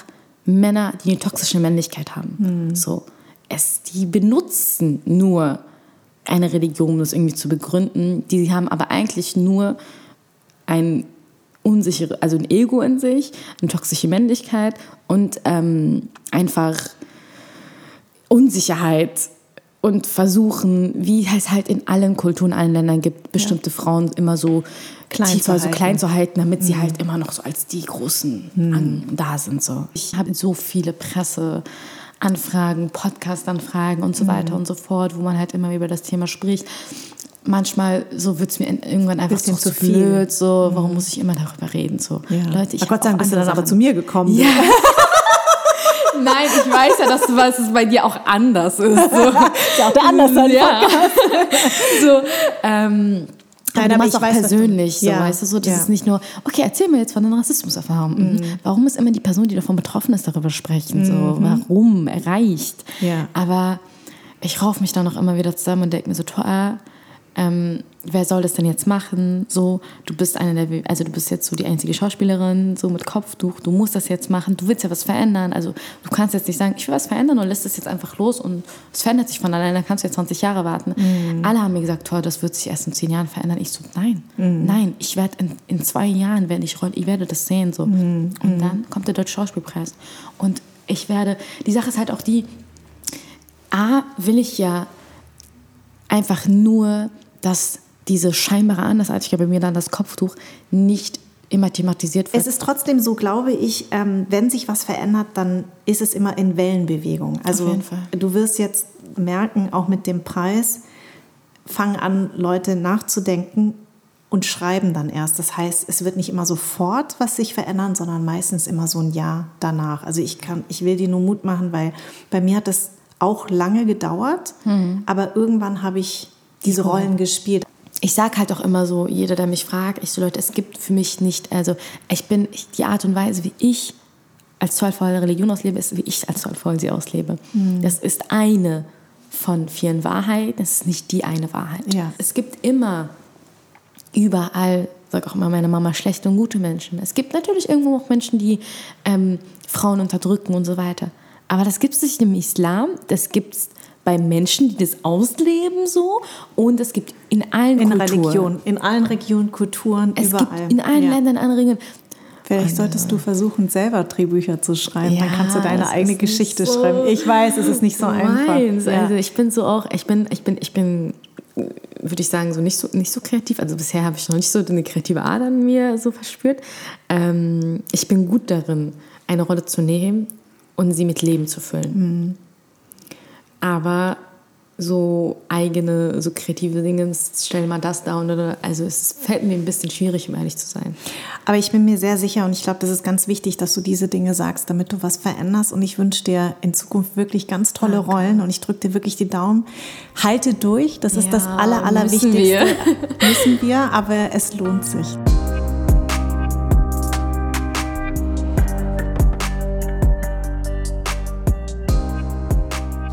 Männer, die eine toxische Männlichkeit haben. So. Es, die benutzen nur eine Religion, um das irgendwie zu begründen. Die haben aber eigentlich nur ein unsichere, also ein Ego in sich, eine toxische Männlichkeit und ähm, einfach Unsicherheit und versuchen, wie es halt in allen Kulturen, allen Ländern gibt, bestimmte Frauen immer so Klein tiefer, zu so halten. klein zu halten, damit sie halt immer noch so als die Großen an, da sind. So. Ich habe so viele Presseanfragen, Podcast-Anfragen und so weiter und so fort, wo man halt immer über das Thema spricht. Manchmal so wird es mir irgendwann einfach Bisschen so zu viel. blöd, so, warum muss ich immer darüber reden? So. Leute, ich Gott sei Dank bist du dann andere aber Sachen. zu mir gekommen. Ja. Nein, ich weiß ja, dass, du weißt, dass es bei dir auch anders ist. So. ja auch der anders ja. so, ähm, Nein, aber ich auch weiß, persönlich, so, Ja, weißt du, so, das ja. ist nicht nur, okay, erzähl mir jetzt von deiner Rassismuserfahrung. Mhm. Warum muss immer die Person, die davon betroffen ist, darüber sprechen? So, warum? Erreicht. Ja. Aber ich rauf mich dann auch immer wieder zusammen und denke mir so, Toa, ähm, wer soll das denn jetzt machen? So, du bist eine der, also du bist jetzt so die einzige Schauspielerin, so mit Kopftuch, du musst das jetzt machen, du willst ja was verändern. Also du kannst jetzt nicht sagen, ich will was verändern und lässt es jetzt einfach los und es verändert sich von alleine, dann kannst du jetzt 20 Jahre warten. Alle haben mir gesagt, Toa, das wird sich erst in 10 Jahren verändern. Ich so, nein, nein, ich werde in, in zwei Jahren, wenn ich roll, ich werde das sehen. So. Und dann kommt der Deutsche Schauspielpreis. Und ich werde, die Sache ist halt auch die, A, will ich ja einfach nur, dass diese scheinbare Andersartigkeit bei mir dann das Kopftuch nicht immer thematisiert wird. Es ist trotzdem so, glaube ich, ähm, wenn sich was verändert, dann ist es immer in Wellenbewegung. Also jeden Fall. du wirst jetzt merken, auch mit dem Preis, fangen an, Leute nachzudenken und schreiben dann erst. Das heißt, es wird nicht immer sofort was sich verändern, sondern meistens immer so ein Jahr danach. Also ich kann, ich will dir nur Mut machen, weil bei mir hat das auch lange gedauert, aber irgendwann habe ich diese Rollen gespielt. ich sage halt auch immer so, jeder, der mich fragt, ich so, Leute, es gibt für mich nicht, also ich bin, ich, die Art und Weise, wie ich als zollvolle Religion auslebe, ist, wie ich als zollvoll sie auslebe. Das ist eine von vielen Wahrheiten, es ist nicht die eine Wahrheit. Ja. Es gibt immer überall, sag auch immer meine Mama, schlechte und gute Menschen. Es gibt natürlich irgendwo auch Menschen, die ähm, Frauen unterdrücken und so weiter. Aber das gibt es nicht im Islam, das gibt es bei Menschen, die das ausleben so und es gibt in allen In Kulturen. Religion, in allen Regionen, Kulturen, Es überall. gibt in allen Ja. Ländern andere Regeln. Vielleicht solltest du versuchen, selber Drehbücher zu schreiben. Dann Ja, kannst du deine eigene Geschichte so schreiben. Ich weiß, es ist nicht so einfach. Meins. Ja. Also ich bin so auch, ich bin, ich bin, ich bin, würde ich sagen, so nicht so nicht so kreativ. Also bisher habe ich noch nicht so eine kreative Ader in mir so verspürt. Ähm, ich bin gut darin, eine Rolle zu nehmen und sie mit Leben zu füllen. Aber so eigene, so kreative Dinge, stell mal das da und oder, also es fällt mir ein bisschen schwierig, um ehrlich zu sein. Aber ich bin mir sehr sicher und ich glaube, das ist ganz wichtig, dass du diese Dinge sagst, damit du was veränderst. Und ich wünsche dir in Zukunft wirklich ganz tolle Rollen und ich drücke dir wirklich die Daumen. Halte durch, das ist Ja, das Aller, müssen Allerwichtigste. wir. Müssen wir, aber es lohnt sich.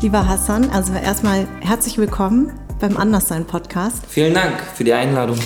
Lieber Hassan, also erstmal herzlich willkommen beim Anderssein Podcast. Vielen Dank für die Einladung.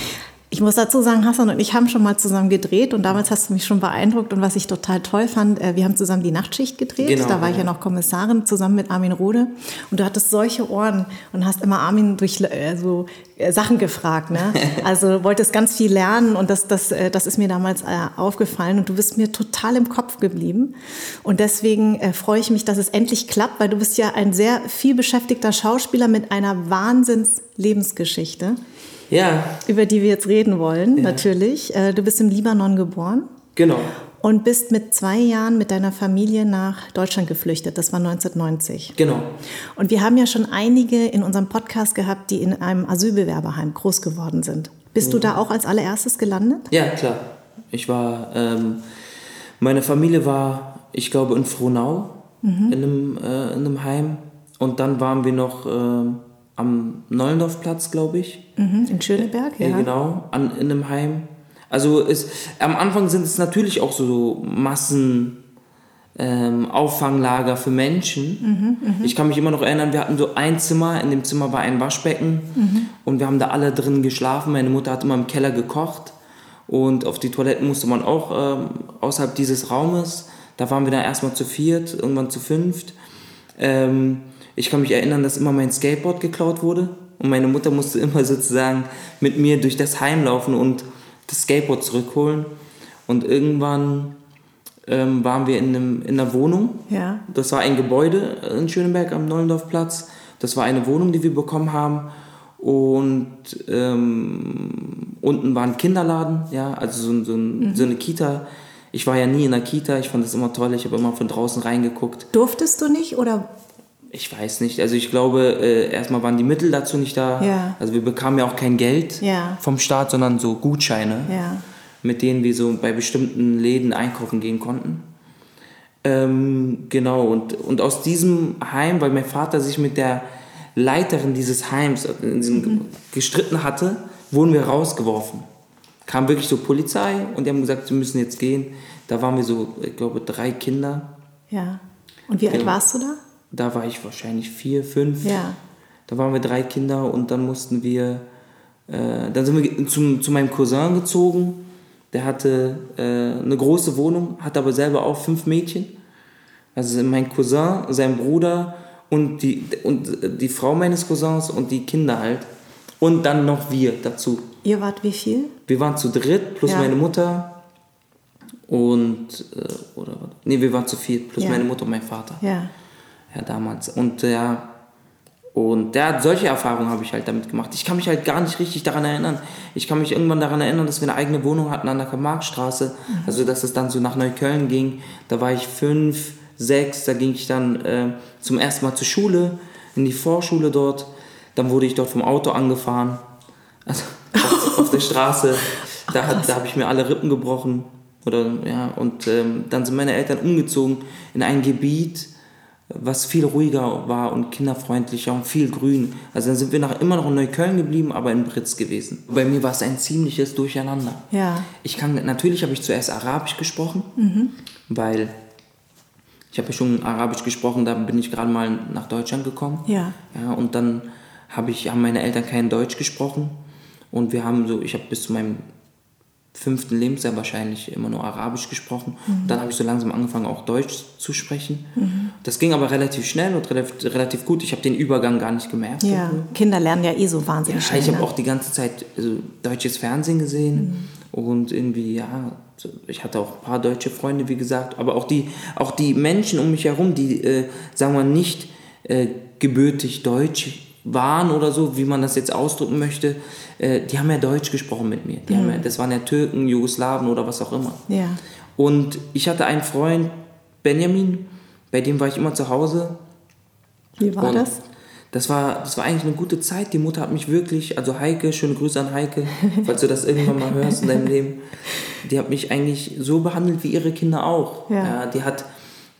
Ich muss dazu sagen, Hassan und ich haben schon mal zusammen gedreht und damals hast du mich schon beeindruckt und was ich total toll fand, äh, wir haben zusammen die Nachtschicht gedreht. Genau, da war ich ja ja. noch Kommissarin zusammen mit Armin Rode und du hattest solche Ohren und hast immer Armin durch äh, so äh, Sachen gefragt. Ne? Also wolltest ganz viel lernen und das, das, äh, das ist mir damals aufgefallen und du bist mir total im Kopf geblieben. Und deswegen freue ich mich, dass es endlich klappt, weil du bist ja ein sehr viel beschäftigter Schauspieler mit einer Wahnsinns-Lebensgeschichte Ja, über die wir jetzt reden wollen, natürlich. Äh, Du bist im Libanon geboren genau. und bist mit zwei Jahren mit deiner Familie nach Deutschland geflüchtet. Das war 1990. Genau. Und wir haben ja schon einige in unserem Podcast gehabt, die in einem Asylbewerberheim groß geworden sind. Bist du da auch als allererstes gelandet? Ja, klar. Ich war, ähm, meine Familie war, ich glaube, in Frohnau in, einem, äh, in einem Heim. Und dann waren wir noch ähm, am Neulendorfplatz, glaube ich. Mhm, in Schöneberg, ja. Ja, genau, an, in einem Heim. Also es, am Anfang sind es natürlich auch so Massen ähm, Auffanglager für Menschen. ich kann mich immer noch erinnern, wir hatten so ein Zimmer, in dem Zimmer war ein Waschbecken und wir haben da alle drin geschlafen. Meine Mutter hat immer im Keller gekocht und auf die Toiletten musste man auch ähm, außerhalb dieses Raumes. Da waren wir dann erstmal zu viert, irgendwann zu fünft. Ähm, ich kann mich erinnern, dass immer mein Skateboard geklaut wurde und meine Mutter musste immer sozusagen mit mir durch das Heim laufen und das Skateboard zurückholen. Und irgendwann ähm, waren wir in, einem, in einer Wohnung. Ja. Das war ein Gebäude in Schöneberg am Neulendorfplatz. Das war eine Wohnung, die wir bekommen haben. Und ähm, unten war ein Kinderladen, ja, also so, so, ein, so eine Kita. Ich war ja nie in der Kita, ich fand das immer toll, ich habe immer von draußen reingeguckt. Durftest du nicht oder? Ich weiß nicht, also ich glaube, äh, erstmal waren die Mittel dazu nicht da. Ja. Also wir bekamen ja auch kein Geld Ja. vom Staat, sondern so Gutscheine, Ja. mit denen wir so bei bestimmten Läden einkaufen gehen konnten. Ähm, genau, und, und aus diesem Heim, weil mein Vater sich mit der Leiterin dieses Heims äh, diesem gestritten hatte, wurden wir rausgeworfen. Kam wirklich so Polizei und die haben gesagt, wir müssen jetzt gehen. Da waren wir so, ich glaube, drei Kinder. Ja. Und wie alt Ja. warst du da? Da war ich wahrscheinlich vier, fünf. Ja. Da waren wir drei Kinder und dann mussten wir, äh, dann sind wir zum, zu meinem Cousin gezogen. Der hatte äh, eine große Wohnung, hatte aber selber auch fünf Mädchen. Also mein Cousin, sein Bruder und die, und die Frau meines Cousins und die Kinder halt. Und dann noch wir dazu. Ihr wart wie viel? Wir waren zu dritt, plus Ja. meine Mutter und, äh, oder, nee, wir waren zu viert, plus Ja. meine Mutter und mein Vater. Ja. Ja, damals. Und ja, und der solche Erfahrungen habe ich halt damit gemacht. Ich kann mich halt gar nicht richtig daran erinnern. Ich kann mich irgendwann daran erinnern, dass wir eine eigene Wohnung hatten an der Karl-Marx-Straße. Also, dass es dann so nach Neukölln ging. Da war ich fünf, sechs, da ging ich dann äh, zum ersten Mal zur Schule, in die Vorschule dort. Dann wurde ich dort vom Auto angefahren. Also, auf, auf der Straße. Da, hat- da habe ich mir alle Rippen gebrochen. Oder, ja, und ähm, dann sind meine Eltern umgezogen in ein Gebiet, was viel ruhiger war und kinderfreundlicher und viel grün. Also dann sind wir nach, immer noch in Neukölln geblieben, aber in Britz gewesen. Bei mir war es ein ziemliches Durcheinander. Ja. Ich kann, natürlich habe ich zuerst Arabisch gesprochen, Mhm. weil ich habe ja schon Arabisch gesprochen, da bin ich gerade mal nach Deutschland gekommen. Ja. Ja, und dann habe ich, haben meine Eltern kein Deutsch gesprochen und wir haben so, ich habe bis zu meinem fünften Lebensjahr wahrscheinlich immer nur Arabisch gesprochen. Mhm. Dann habe ich so langsam angefangen, auch Deutsch zu sprechen. Mhm. Das ging aber relativ schnell und relativ, relativ gut. Ich habe den Übergang gar nicht gemerkt. Ja, Kinder lernen ja eh so wahnsinnig ja, schnell. Ich habe ne? auch die ganze Zeit also, deutsches Fernsehen gesehen mhm. und irgendwie, ja, ich hatte auch ein paar deutsche Freunde, wie gesagt, aber auch die, auch die Menschen um mich herum, die, äh, sagen wir, nicht äh, gebürtig deutsch waren oder so, wie man das jetzt ausdrücken möchte, äh, die haben ja Deutsch gesprochen mit mir. Mhm. ja, das waren ja Türken, Jugoslawen oder was auch immer. Ja. Und ich hatte einen Freund, Benjamin, bei dem war ich immer zu Hause. Wie war Und das? Das war, das war eigentlich eine gute Zeit. Die Mutter hat mich wirklich, also Heike, schöne Grüße an Heike, falls du das irgendwann mal hörst in deinem Leben. Die hat mich eigentlich so behandelt wie ihre Kinder auch. Ja. Ja, die hat,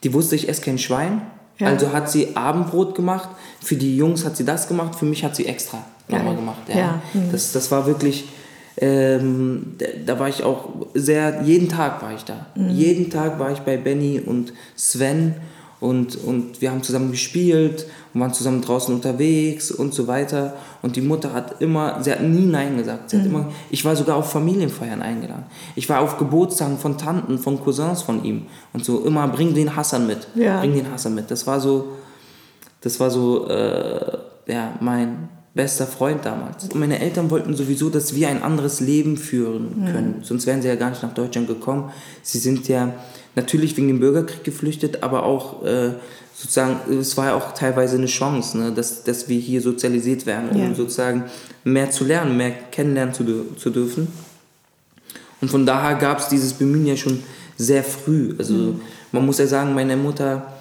die wusste, ich esse kein Schwein. Ja. Also hat sie Abendbrot gemacht. Für die Jungs hat sie das gemacht. Für mich hat sie extra nochmal gemacht. Ja. Mhm. Das, das war wirklich, ähm, da, da war ich auch sehr, jeden Tag war ich da. Mhm. Jeden Tag war ich bei Benny und Sven und, und wir haben zusammen gespielt und waren zusammen draußen unterwegs und so weiter. Und die Mutter hat immer, sie hat nie Nein gesagt. Sie hat immer, ich war sogar auf Familienfeiern eingeladen. Ich war auf Geburtstagen von Tanten, von Cousins von ihm und so immer, bring den Hassan mit, Ja. bring den Hassan mit. Das war so, das war so, äh, ja, mein bester Freund damals. Und meine Eltern wollten sowieso, dass wir ein anderes Leben führen können. Sonst wären sie ja gar nicht nach Deutschland gekommen. Sie sind ja natürlich wegen dem Bürgerkrieg geflüchtet, aber auch äh, sozusagen, es war ja auch teilweise eine Chance, ne, dass, dass wir hier sozialisiert werden, um Ja. sozusagen mehr zu lernen, mehr kennenlernen zu, zu dürfen. Und von daher gab es dieses Bemühen ja schon sehr früh. Also Mhm. man muss ja sagen, meine Mutter,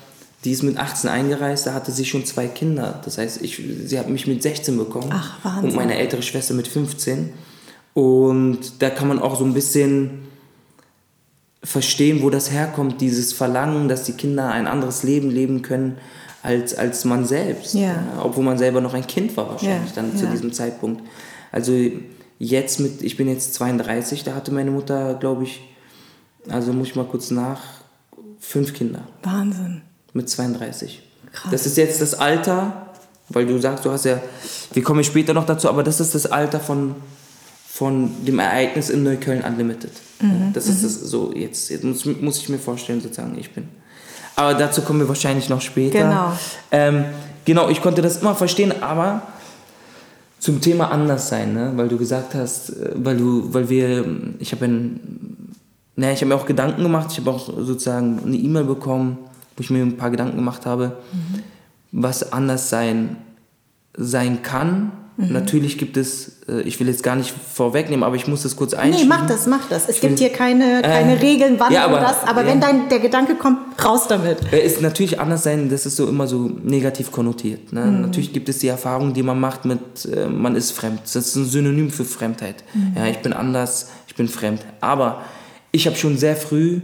die ist mit 18 eingereist, da hatte sie schon zwei Kinder. Das heißt, ich, sie hat mich mit 16 bekommen Ach, und meine ältere Schwester mit 15. Und da kann man auch so ein bisschen verstehen, wo das herkommt, dieses Verlangen, dass die Kinder ein anderes Leben leben können als, als man selbst. Ja. obwohl man selber noch ein Kind war wahrscheinlich Ja, dann zu ja. diesem Zeitpunkt. Also jetzt mit, ich bin jetzt 32, da hatte meine Mutter, glaube ich, also muss ich mal kurz nach, fünf Kinder Wahnsinn. mit 32. Krass. Das ist jetzt das Alter, weil du sagst, du hast ja, wir kommen später noch dazu, aber das ist das Alter von, von dem Ereignis in Neukölln Unlimited. Mhm, Das ist das so, jetzt, jetzt muss, muss ich mir vorstellen, sozusagen, ich bin. Aber dazu kommen wir wahrscheinlich noch später. Genau. Ähm, genau, ich konnte das immer verstehen, aber zum Thema anders sein, ne? weil du gesagt hast, äh, weil du, weil wir, ich habe naja, ich habe mir auch Gedanken gemacht, ich habe auch sozusagen eine E-Mail bekommen, wo ich mir ein paar Gedanken gemacht habe, was anders sein, sein kann. Natürlich gibt es, äh, ich will jetzt gar nicht vorwegnehmen, aber ich muss das kurz Nee, einschieben. mach das, mach das. Es Ich gibt will- hier keine, keine Äh, Regeln, wann ja, aber- das. Aber ja. wenn dein, der Gedanke kommt, raus damit. Ist natürlich anders sein, das ist so immer so negativ konnotiert. Ne? Mhm. Natürlich gibt es die Erfahrung, die man macht mit, äh, man ist fremd. Das ist ein Synonym für Fremdheit. Mhm. Ja, ich bin anders, ich bin fremd. Aber ich habe schon sehr früh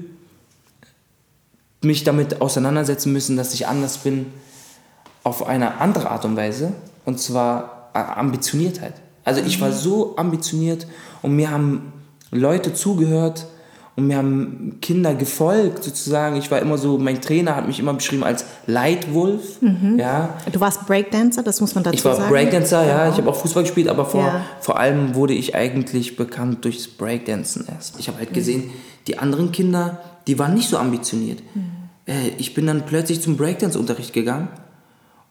mich damit auseinandersetzen müssen, dass ich anders bin auf eine andere Art und Weise. Und zwar Ambitioniertheit. Also ich war so ambitioniert und mir haben Leute zugehört und mir haben Kinder gefolgt sozusagen. Ich war immer so, mein Trainer hat mich immer beschrieben als Leitwolf. Ja, Du warst Breakdancer, das muss man dazu ich war sagen. Breakdancer, ja. Genau. Ich habe auch Fußball gespielt, aber vor, Ja. vor allem wurde ich eigentlich bekannt durchs Breakdancen erst. Ich habe halt gesehen, die anderen Kinder, die waren nicht so ambitioniert. Äh, ich bin dann plötzlich zum Breakdance-Unterricht gegangen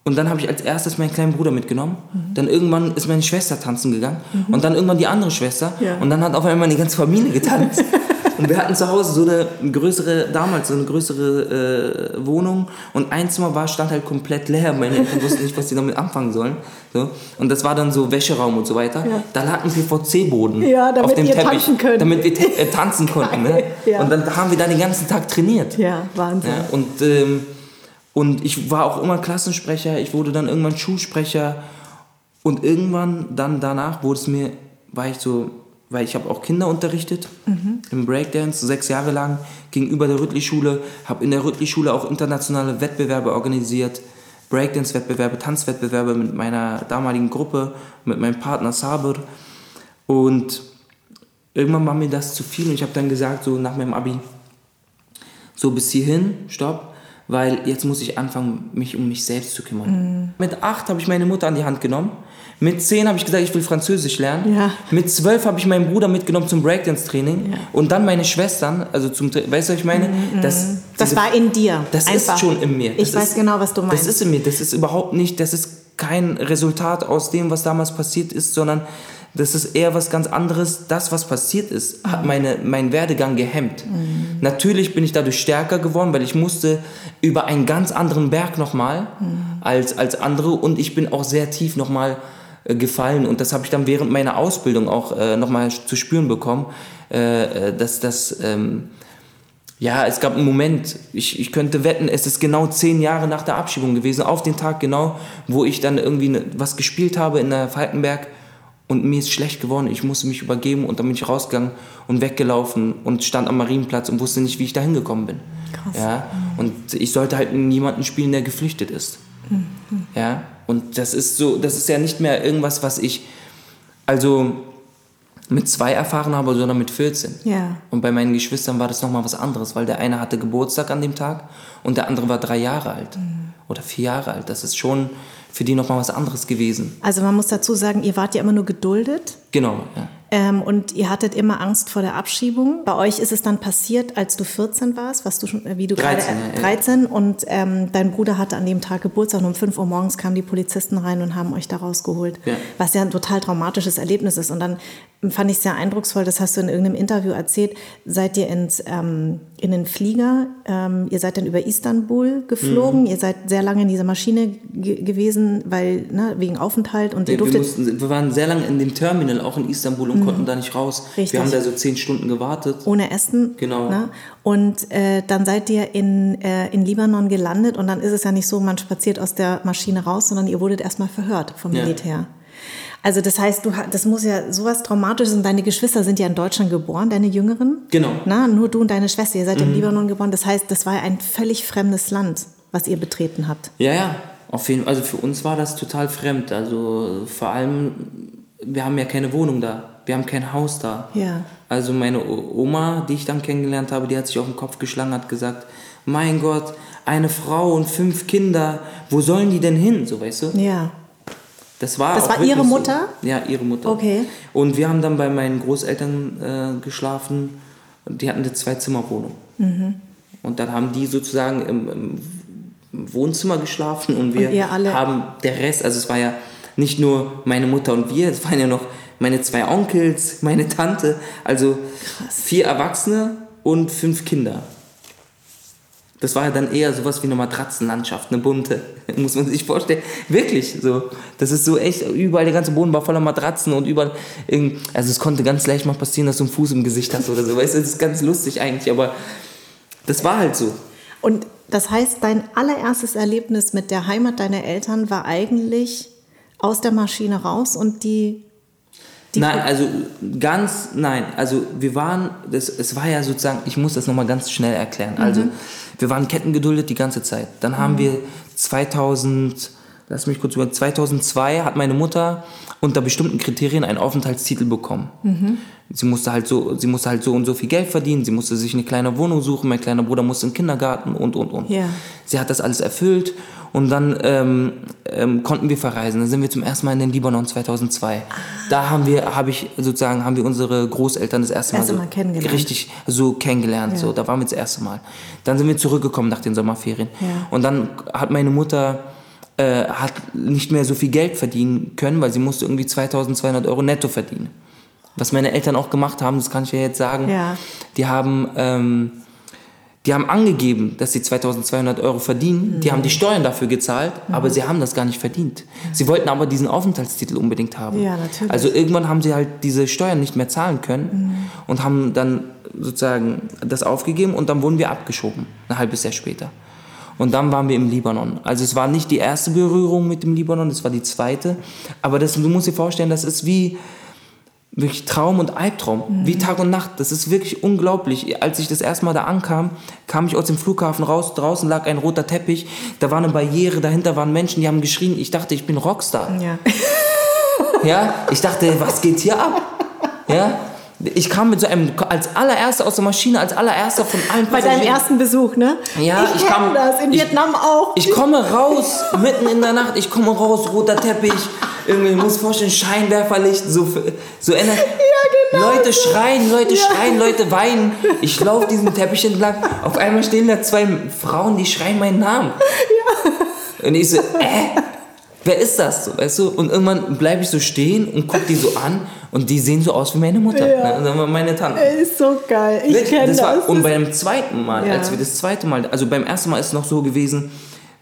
und dann habe ich als erstes meinen kleinen Bruder mitgenommen. Dann irgendwann ist meine Schwester tanzen gegangen und dann irgendwann die andere Schwester Ja. und dann hat auf einmal die ganze Familie getanzt. Und wir hatten zu Hause so eine größere, damals so eine größere äh, Wohnung und ein Zimmer war, stand halt komplett leer. Meine Eltern wussten nicht, was sie damit anfangen sollen. So. Und das war dann so Wäscheraum und so weiter. Ja. Da lag ein PVC-Boden Ja, auf dem Teppich, damit wir äh, tanzen konnten. Ne? Und dann haben wir da den ganzen Tag trainiert. Ja, Wahnsinn. Und, ähm, und ich war auch immer Klassensprecher, ich wurde dann irgendwann Schulsprecher. Und irgendwann dann danach wurde es mir, war ich so, weil ich habe auch Kinder unterrichtet im Breakdance, sechs Jahre lang gegenüber der Rüttli-Schule, habe in der Rüttli-Schule auch internationale Wettbewerbe organisiert, Breakdance-Wettbewerbe, Tanzwettbewerbe mit meiner damaligen Gruppe, mit meinem Partner Saber und irgendwann war mir das zu viel und ich habe dann gesagt, so nach meinem Abi, so bis hierhin, stopp, weil jetzt muss ich anfangen, mich um mich selbst zu kümmern. Mit acht habe ich meine Mutter an die Hand genommen. Mit zehn habe ich gesagt, ich will Französisch lernen. Ja. Mit zwölf habe ich meinen Bruder mitgenommen zum Breakdance-Training. Und dann meine Schwestern, also zum, weißt du, was ich meine? Das, Das diese- war in dir. das Einfach. ist schon in mir. Ich Das weiß ist, genau, was du meinst. Das ist in mir. Das ist überhaupt nicht, das ist kein Resultat aus dem, was damals passiert ist, sondern das ist eher was ganz anderes. Das, was passiert ist, hat meine, meinen Werdegang gehemmt. Natürlich bin ich dadurch stärker geworden, weil ich musste über einen ganz anderen Berg nochmal als, als andere und ich bin auch sehr tief nochmal äh, gefallen und das habe ich dann während meiner Ausbildung auch äh, nochmal zu spüren bekommen, äh, äh, dass das... Ähm, ja, es gab einen Moment, ich, ich könnte wetten, es ist genau zehn Jahre nach der Abschiebung gewesen, auf den Tag genau, wo ich dann irgendwie ne, was gespielt habe in der Falkenberg und mir ist schlecht geworden, ich musste mich übergeben und dann bin ich rausgegangen und weggelaufen und stand am Marienplatz und wusste nicht, wie ich da hingekommen bin. Krass. Ja, und ich sollte halt niemanden spielen, der geflüchtet ist. Ja, und das ist so, das ist ja nicht mehr irgendwas, was ich, also mit zwei erfahren habe, sondern mit 14. Ja. Und bei meinen Geschwistern war das nochmal was anderes, weil der eine hatte Geburtstag an dem Tag und der andere war drei Jahre alt oder vier Jahre alt. Das ist schon für die nochmal was anderes gewesen. Also man muss dazu sagen, ihr wart ja immer nur geduldet Genau, ja. Ähm, und ihr hattet immer Angst vor der Abschiebung. Bei euch ist es dann passiert, als du 14 warst, was du schon, äh, wie du 13, gerade ja, ja. 13 und ähm, dein Bruder hatte an dem Tag Geburtstag und um 5 Uhr morgens kamen die Polizisten rein und haben euch da rausgeholt, Ja. was ja ein total traumatisches Erlebnis ist. Und dann fand ich es sehr eindrucksvoll, das hast du in irgendeinem Interview erzählt, seid ihr ins, ähm, in den Flieger, ähm, ihr seid dann über Istanbul geflogen, Mhm. ihr seid sehr lange in dieser Maschine ge gewesen, weil, ne, wegen Aufenthalt und ihr Wir, durftet... mussten, wir waren sehr lange in dem Terminal, auch in Istanbul, und konnten da nicht raus. Richtig. Wir haben da so zehn Stunden gewartet. ohne Essen. Genau. Ne? Und äh, dann seid ihr in, äh, in Libanon gelandet und dann ist es ja nicht so, man spaziert aus der Maschine raus, sondern ihr wurdet erstmal verhört vom Ja. Militär. Also das heißt, du, das muss ja sowas Traumatisches und deine Geschwister sind ja in Deutschland geboren, deine Jüngeren. Genau. Mhm. Na, nur du und deine Schwester, ihr seid im Libanon geboren. Das heißt, das war ein völlig fremdes Land, was ihr betreten habt. Ja, ja, auf jeden. Also für uns war das total fremd. Also vor allem, wir haben ja keine Wohnung da. Wir haben kein Haus da. Ja. Also meine Oma, die ich dann kennengelernt habe, die hat sich auf den Kopf geschlagen, hat gesagt, mein Gott, eine Frau und fünf Kinder, wo sollen die denn hin? So, weißt du? Ja. Das war, Das war ihre so. Mutter? Ja, ihre Mutter. Okay. Und wir haben dann bei meinen Großeltern äh, geschlafen. Die hatten eine Zwei-Zimmer-Wohnung. Mhm. Und dann haben die sozusagen im, im Wohnzimmer geschlafen und wir Und haben der Rest, also es war ja nicht nur meine Mutter und wir, es waren ja noch meine zwei Onkels, meine Tante, also vier Erwachsene und fünf Kinder. Das war ja dann eher sowas wie eine Matratzenlandschaft, eine bunte, muss man sich vorstellen. Wirklich so. Das ist so echt, überall der ganze Boden war voller Matratzen und überall, also es konnte ganz leicht mal passieren, dass du einen Fuß im Gesicht hast oder so. Weißt du, das ist ganz lustig eigentlich, aber das war halt so. Und das heißt, dein allererstes Erlebnis mit der Heimat deiner Eltern war eigentlich aus der Maschine raus und die. Die nein, also ganz, nein. Also wir waren, das, es war ja sozusagen, ich muss das nochmal ganz schnell erklären. Also wir waren kettengeduldet die ganze Zeit. Dann haben wir 2000, lass mich kurz über, 2002 hat meine Mutter unter bestimmten Kriterien einen Aufenthaltstitel bekommen. Sie musste halt so, sie musste halt so und so viel Geld verdienen. Sie musste sich eine kleine Wohnung suchen. Mein kleiner Bruder musste in den Kindergarten und und und. Ja. Sie hat das alles erfüllt und dann ähm, ähm, konnten wir verreisen. Dann sind wir zum ersten Mal in den Libanon 2002. Da haben wir, habe ich sozusagen, haben wir unsere Großeltern das erste Mal, Erste so Mal kennengelernt. richtig so kennengelernt. Ja. So, da waren wir das erste Mal. Dann sind wir zurückgekommen nach den Sommerferien Ja. und dann hat meine Mutter äh, hat nicht mehr so viel Geld verdienen können, weil sie musste irgendwie 2.200 Euro netto verdienen. Was meine Eltern auch gemacht haben, das kann ich ja jetzt sagen. Ja. Die haben ähm, die haben angegeben, dass sie 2200 Euro verdienen. Die haben die Steuern dafür gezahlt, aber sie haben das gar nicht verdient. Sie wollten aber diesen Aufenthaltstitel unbedingt haben. Ja, natürlich. Also irgendwann haben sie halt diese Steuern nicht mehr zahlen können und haben dann sozusagen das aufgegeben und dann wurden wir abgeschoben, ein halbes Jahr später. Und dann waren wir im Libanon. Also es war nicht die erste Berührung mit dem Libanon, es war die zweite. Aber das, du musst dir vorstellen, das ist wie, wirklich Traum und Albtraum, wie Tag und Nacht. Das ist wirklich unglaublich. Als ich das erste Mal da ankam, kam ich aus dem Flughafen raus, draußen lag ein roter Teppich, da war eine Barriere, dahinter waren Menschen, die haben geschrien. Ich dachte, ich bin Rockstar. Ja. Ja, ich dachte, was geht hier ab? Ja, Ich kam mit so einem, als allererster aus der Maschine, als allererster von allen Bei deinem ersten Besuch, ne? Ja, ich, ich kam- das, in ich- Vietnam auch. Ich komme raus, mitten in der Nacht, ich komme raus, roter Teppich, irgendwie, muss vorstellen, Scheinwerferlicht, so, so ändert. genau Leute schreien, Leute schreien, Leute weinen. Ich laufe diesen Teppich entlang, auf einmal stehen da zwei Frauen, die schreien meinen Namen. Und ich so, äh, wer ist das? So, weißt du? Und irgendwann bleibe ich so stehen und gucke die so an und die sehen so aus wie meine Mutter. Ja. Ne? War meine Tante. ist so geil. Ich kenne das. das. War, und beim zweiten Mal, Ja. als wir das zweite Mal, also beim ersten Mal ist es noch so gewesen,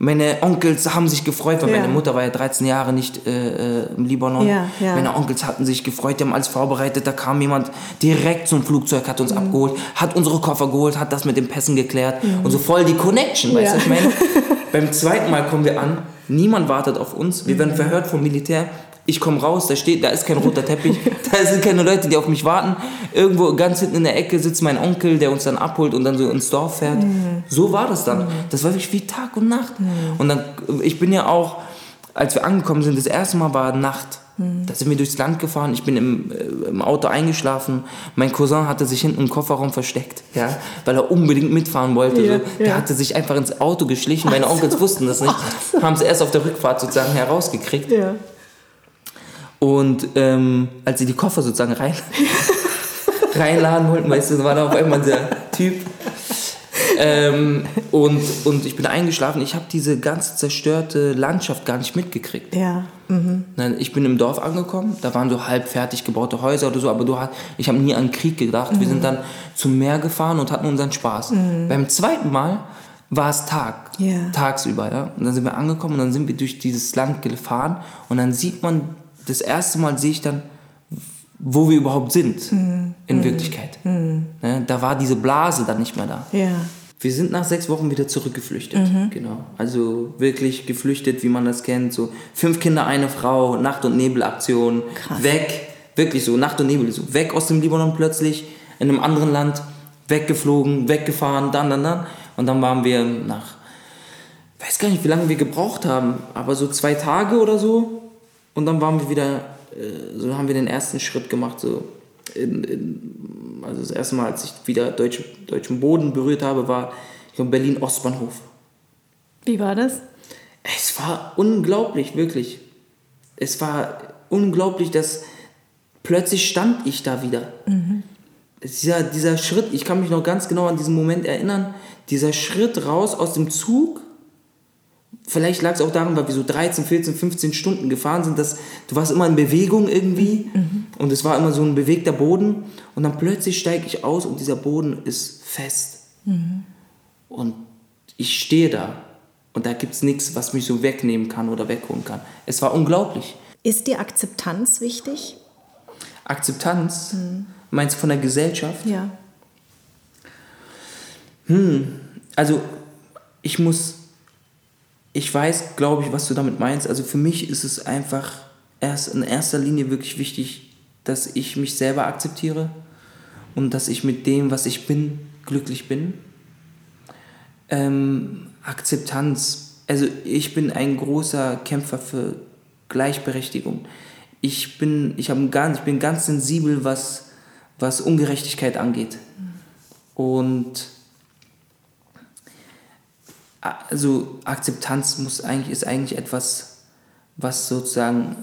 meine Onkels haben sich gefreut, weil Ja. meine Mutter war ja 13 Jahre nicht äh, äh, im Libanon. Ja, ja. Meine Onkels hatten sich gefreut, die haben alles vorbereitet. Da kam jemand direkt zum Flugzeug, hat Mhm. uns abgeholt, hat unsere Koffer geholt, hat das mit den Pässen geklärt und so voll die Connection, weißt Mhm. Du, ich meine? beim zweiten Mal kommen wir an, niemand wartet auf uns, wir Mhm. werden verhört vom Militär. Ich komme raus, da steht, da ist kein roter Teppich, da sind keine Leute, die auf mich warten. Irgendwo ganz hinten in der Ecke sitzt mein Onkel, der uns dann abholt und dann so ins Dorf fährt. So war das dann. Das war wirklich wie Tag und Nacht. Und dann, ich bin ja auch, als wir angekommen sind, das erste Mal war Nacht. Da sind wir durchs Land gefahren, ich bin im, äh, im Auto eingeschlafen. Mein Cousin hatte sich hinten im Kofferraum versteckt, ja, weil er unbedingt mitfahren wollte. Ja, so. Der ja. hatte sich einfach ins Auto geschlichen. Meine Onkels wussten das nicht, haben es erst auf der Rückfahrt sozusagen herausgekriegt. Ja. Und ähm, als sie die Koffer sozusagen rein, reinladen wollten, weißt du, war da auf einmal der Typ. Ähm, und, und ich bin eingeschlafen. Ich habe diese ganze zerstörte Landschaft gar nicht mitgekriegt. Ja. Nein, Ich bin im Dorf angekommen, da waren so halb fertig gebaute Häuser oder so, aber du hast, ich habe nie an Krieg gedacht. Wir sind dann zum Meer gefahren und hatten unseren Spaß. Beim zweiten Mal war es Tag, Ja. tagsüber. Ja? Und dann sind wir angekommen und dann sind wir durch dieses Land gefahren und dann sieht man, das erste Mal sehe ich dann, wo wir überhaupt sind in Wirklichkeit. Ne? Da war diese Blase dann nicht mehr da. Ja. Wir sind nach sechs Wochen wieder zurückgeflüchtet. Genau. Also wirklich geflüchtet, wie man das kennt. So fünf Kinder, eine Frau, Nacht- und Nebelaktion. Krass. Weg. Wirklich so, Nacht und Nebel. So weg aus dem Libanon plötzlich, in einem anderen Land, weggeflogen, weggefahren, dann, dann, dann. Und dann waren wir nach, weiß gar nicht, wie lange wir gebraucht haben, aber so zwei Tage oder so. Und dann waren wir wieder, äh, so haben wir den ersten Schritt gemacht, so in, in, also das erste Mal, als ich wieder deutsch, deutschen Boden berührt habe, war ich Berlin Ostbahnhof. Wie war das? Es war unglaublich, wirklich. Es war unglaublich, dass plötzlich stand ich da wieder. Dieser, dieser Schritt, ich kann mich noch ganz genau an diesen Moment erinnern, dieser Schritt raus aus dem Zug, vielleicht lag es auch daran, weil wir so 13, 14, 15 Stunden gefahren sind, dass du warst immer in Bewegung irgendwie und es war immer so ein bewegter Boden und dann plötzlich steige ich aus und dieser Boden ist fest. Und ich stehe da und da gibt es nichts, was mich so wegnehmen kann oder wegholen kann. Es war unglaublich. Ist dir Akzeptanz wichtig? Akzeptanz, meinst du von der Gesellschaft? Ja. Also ich muss, ich weiß, glaube ich, was du damit meinst. Also für mich ist es einfach erst in erster Linie wirklich wichtig, dass ich mich selber akzeptiere und dass ich mit dem, was ich bin, glücklich bin. Ähm, Akzeptanz. Also ich bin ein großer Kämpfer für Gleichberechtigung. Ich bin, ich habe ganz, ich bin ganz sensibel, was, was Ungerechtigkeit angeht. Und also Akzeptanz muss eigentlich, ist eigentlich etwas, was sozusagen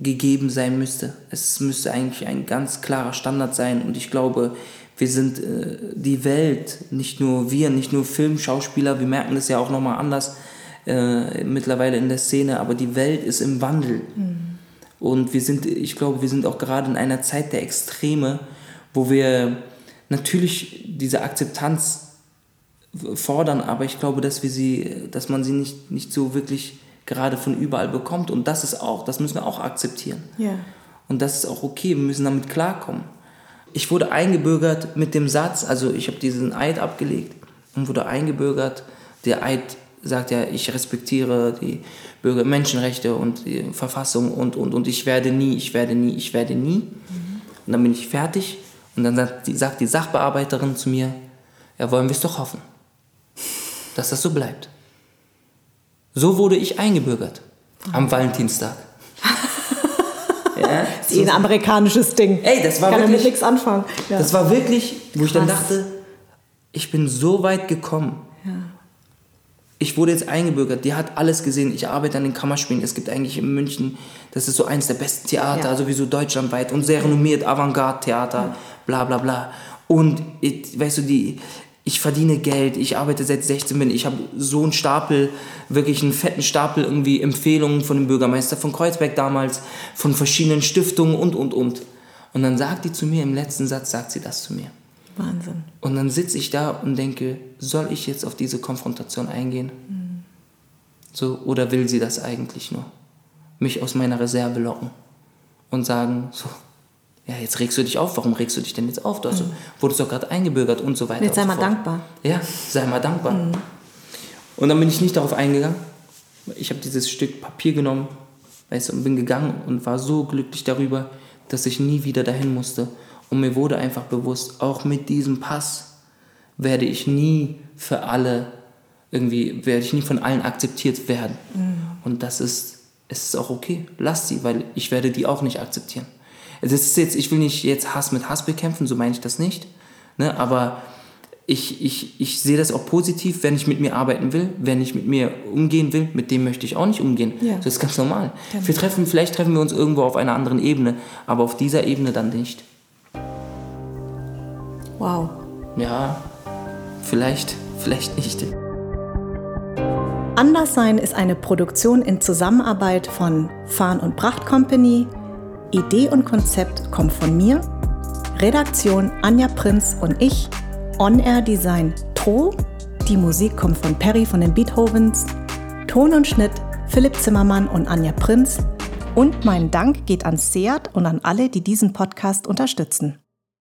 gegeben sein müsste. Es müsste eigentlich ein ganz klarer Standard sein und ich glaube, wir sind äh, die Welt, nicht nur wir, nicht nur Filmschauspieler, wir merken das ja auch nochmal anders äh, mittlerweile in der Szene, aber die Welt ist im Wandel. Und wir sind, ich glaube, wir sind auch gerade in einer Zeit der Extreme, wo wir natürlich diese Akzeptanz fordern, aber ich glaube, dass wir sie, dass man sie nicht, nicht so wirklich gerade von überall bekommt. Und das ist auch, das müssen wir auch akzeptieren. Ja. Und das ist auch okay, wir müssen damit klarkommen. Ich wurde eingebürgert mit dem Satz, also ich habe diesen Eid abgelegt und wurde eingebürgert. Der Eid sagt ja, ich respektiere die Bürger Menschenrechte und die Verfassung und, und, und ich werde nie, ich werde nie, ich werde nie. Und dann bin ich fertig und dann sagt die, sagt die Sachbearbeiterin zu mir, ja, wollen wir es doch hoffen, dass das so bleibt. So wurde ich eingebürgert am Valentinstag. Ja, ist eh ein amerikanisches Ding. Ey, das war Kann wirklich- nichts anfangen. Ja. Das war wirklich, wo ich dann Krass. dachte, ich bin so weit gekommen. Ich wurde jetzt eingebürgert, die hat alles gesehen. Ich arbeite an den Kammerspielen. Es gibt eigentlich in München, das ist so eins der besten Theater, Ja. sowieso deutschlandweit und sehr renommiert, Avantgarde-Theater, bla bla bla. Und ich, weißt du, die, ich verdiene Geld, ich arbeite seit 16 bin, ich habe so einen Stapel, wirklich einen fetten Stapel irgendwie Empfehlungen von dem Bürgermeister von Kreuzberg damals, von verschiedenen Stiftungen und und und. Und dann sagt die zu mir, im letzten Satz sagt sie das zu mir. Wahnsinn. Und dann sitze ich da und denke, soll ich jetzt auf diese Konfrontation eingehen? So, oder will sie das eigentlich nur? Mich aus meiner Reserve locken und sagen, so, ja, jetzt regst du dich auf, warum regst du dich denn jetzt auf? Du hast, wurdest doch gerade eingebürgert und so weiter. Jetzt sei mal fort. dankbar. Ja, sei mal dankbar. Und dann bin ich nicht darauf eingegangen. Ich habe dieses Stück Papier genommen, weißt du, und bin gegangen und war so glücklich darüber, dass ich nie wieder dahin musste. Und mir wurde einfach bewusst, auch mit diesem Pass werde ich nie für alle irgendwie, werde ich nie von allen akzeptiert werden. Und das ist, es ist auch okay. Lass sie, weil ich werde die auch nicht akzeptieren. Das ist jetzt, ich will nicht jetzt Hass mit Hass bekämpfen, so meine ich das nicht. Ne? Aber ich, ich, ich sehe das auch positiv, wenn ich mit mir arbeiten will, wenn ich mit mir umgehen will, mit dem möchte ich auch nicht umgehen. Ja. Das ist ganz normal. Wir treffen, vielleicht treffen wir uns irgendwo auf einer anderen Ebene, aber auf dieser Ebene dann nicht. Wow. Ja, vielleicht, vielleicht nicht. Anderssein ist eine Produktion in Zusammenarbeit von Farn und Pracht Company. Idee und Konzept kommt von mir. Redaktion Anja Prinz und ich. On-Air Design Tro. Die Musik kommt von Perry von den Beethovens. Ton und Schnitt Philipp Zimmermann und Anja Prinz. Und mein Dank geht an Seat und an alle, die diesen Podcast unterstützen.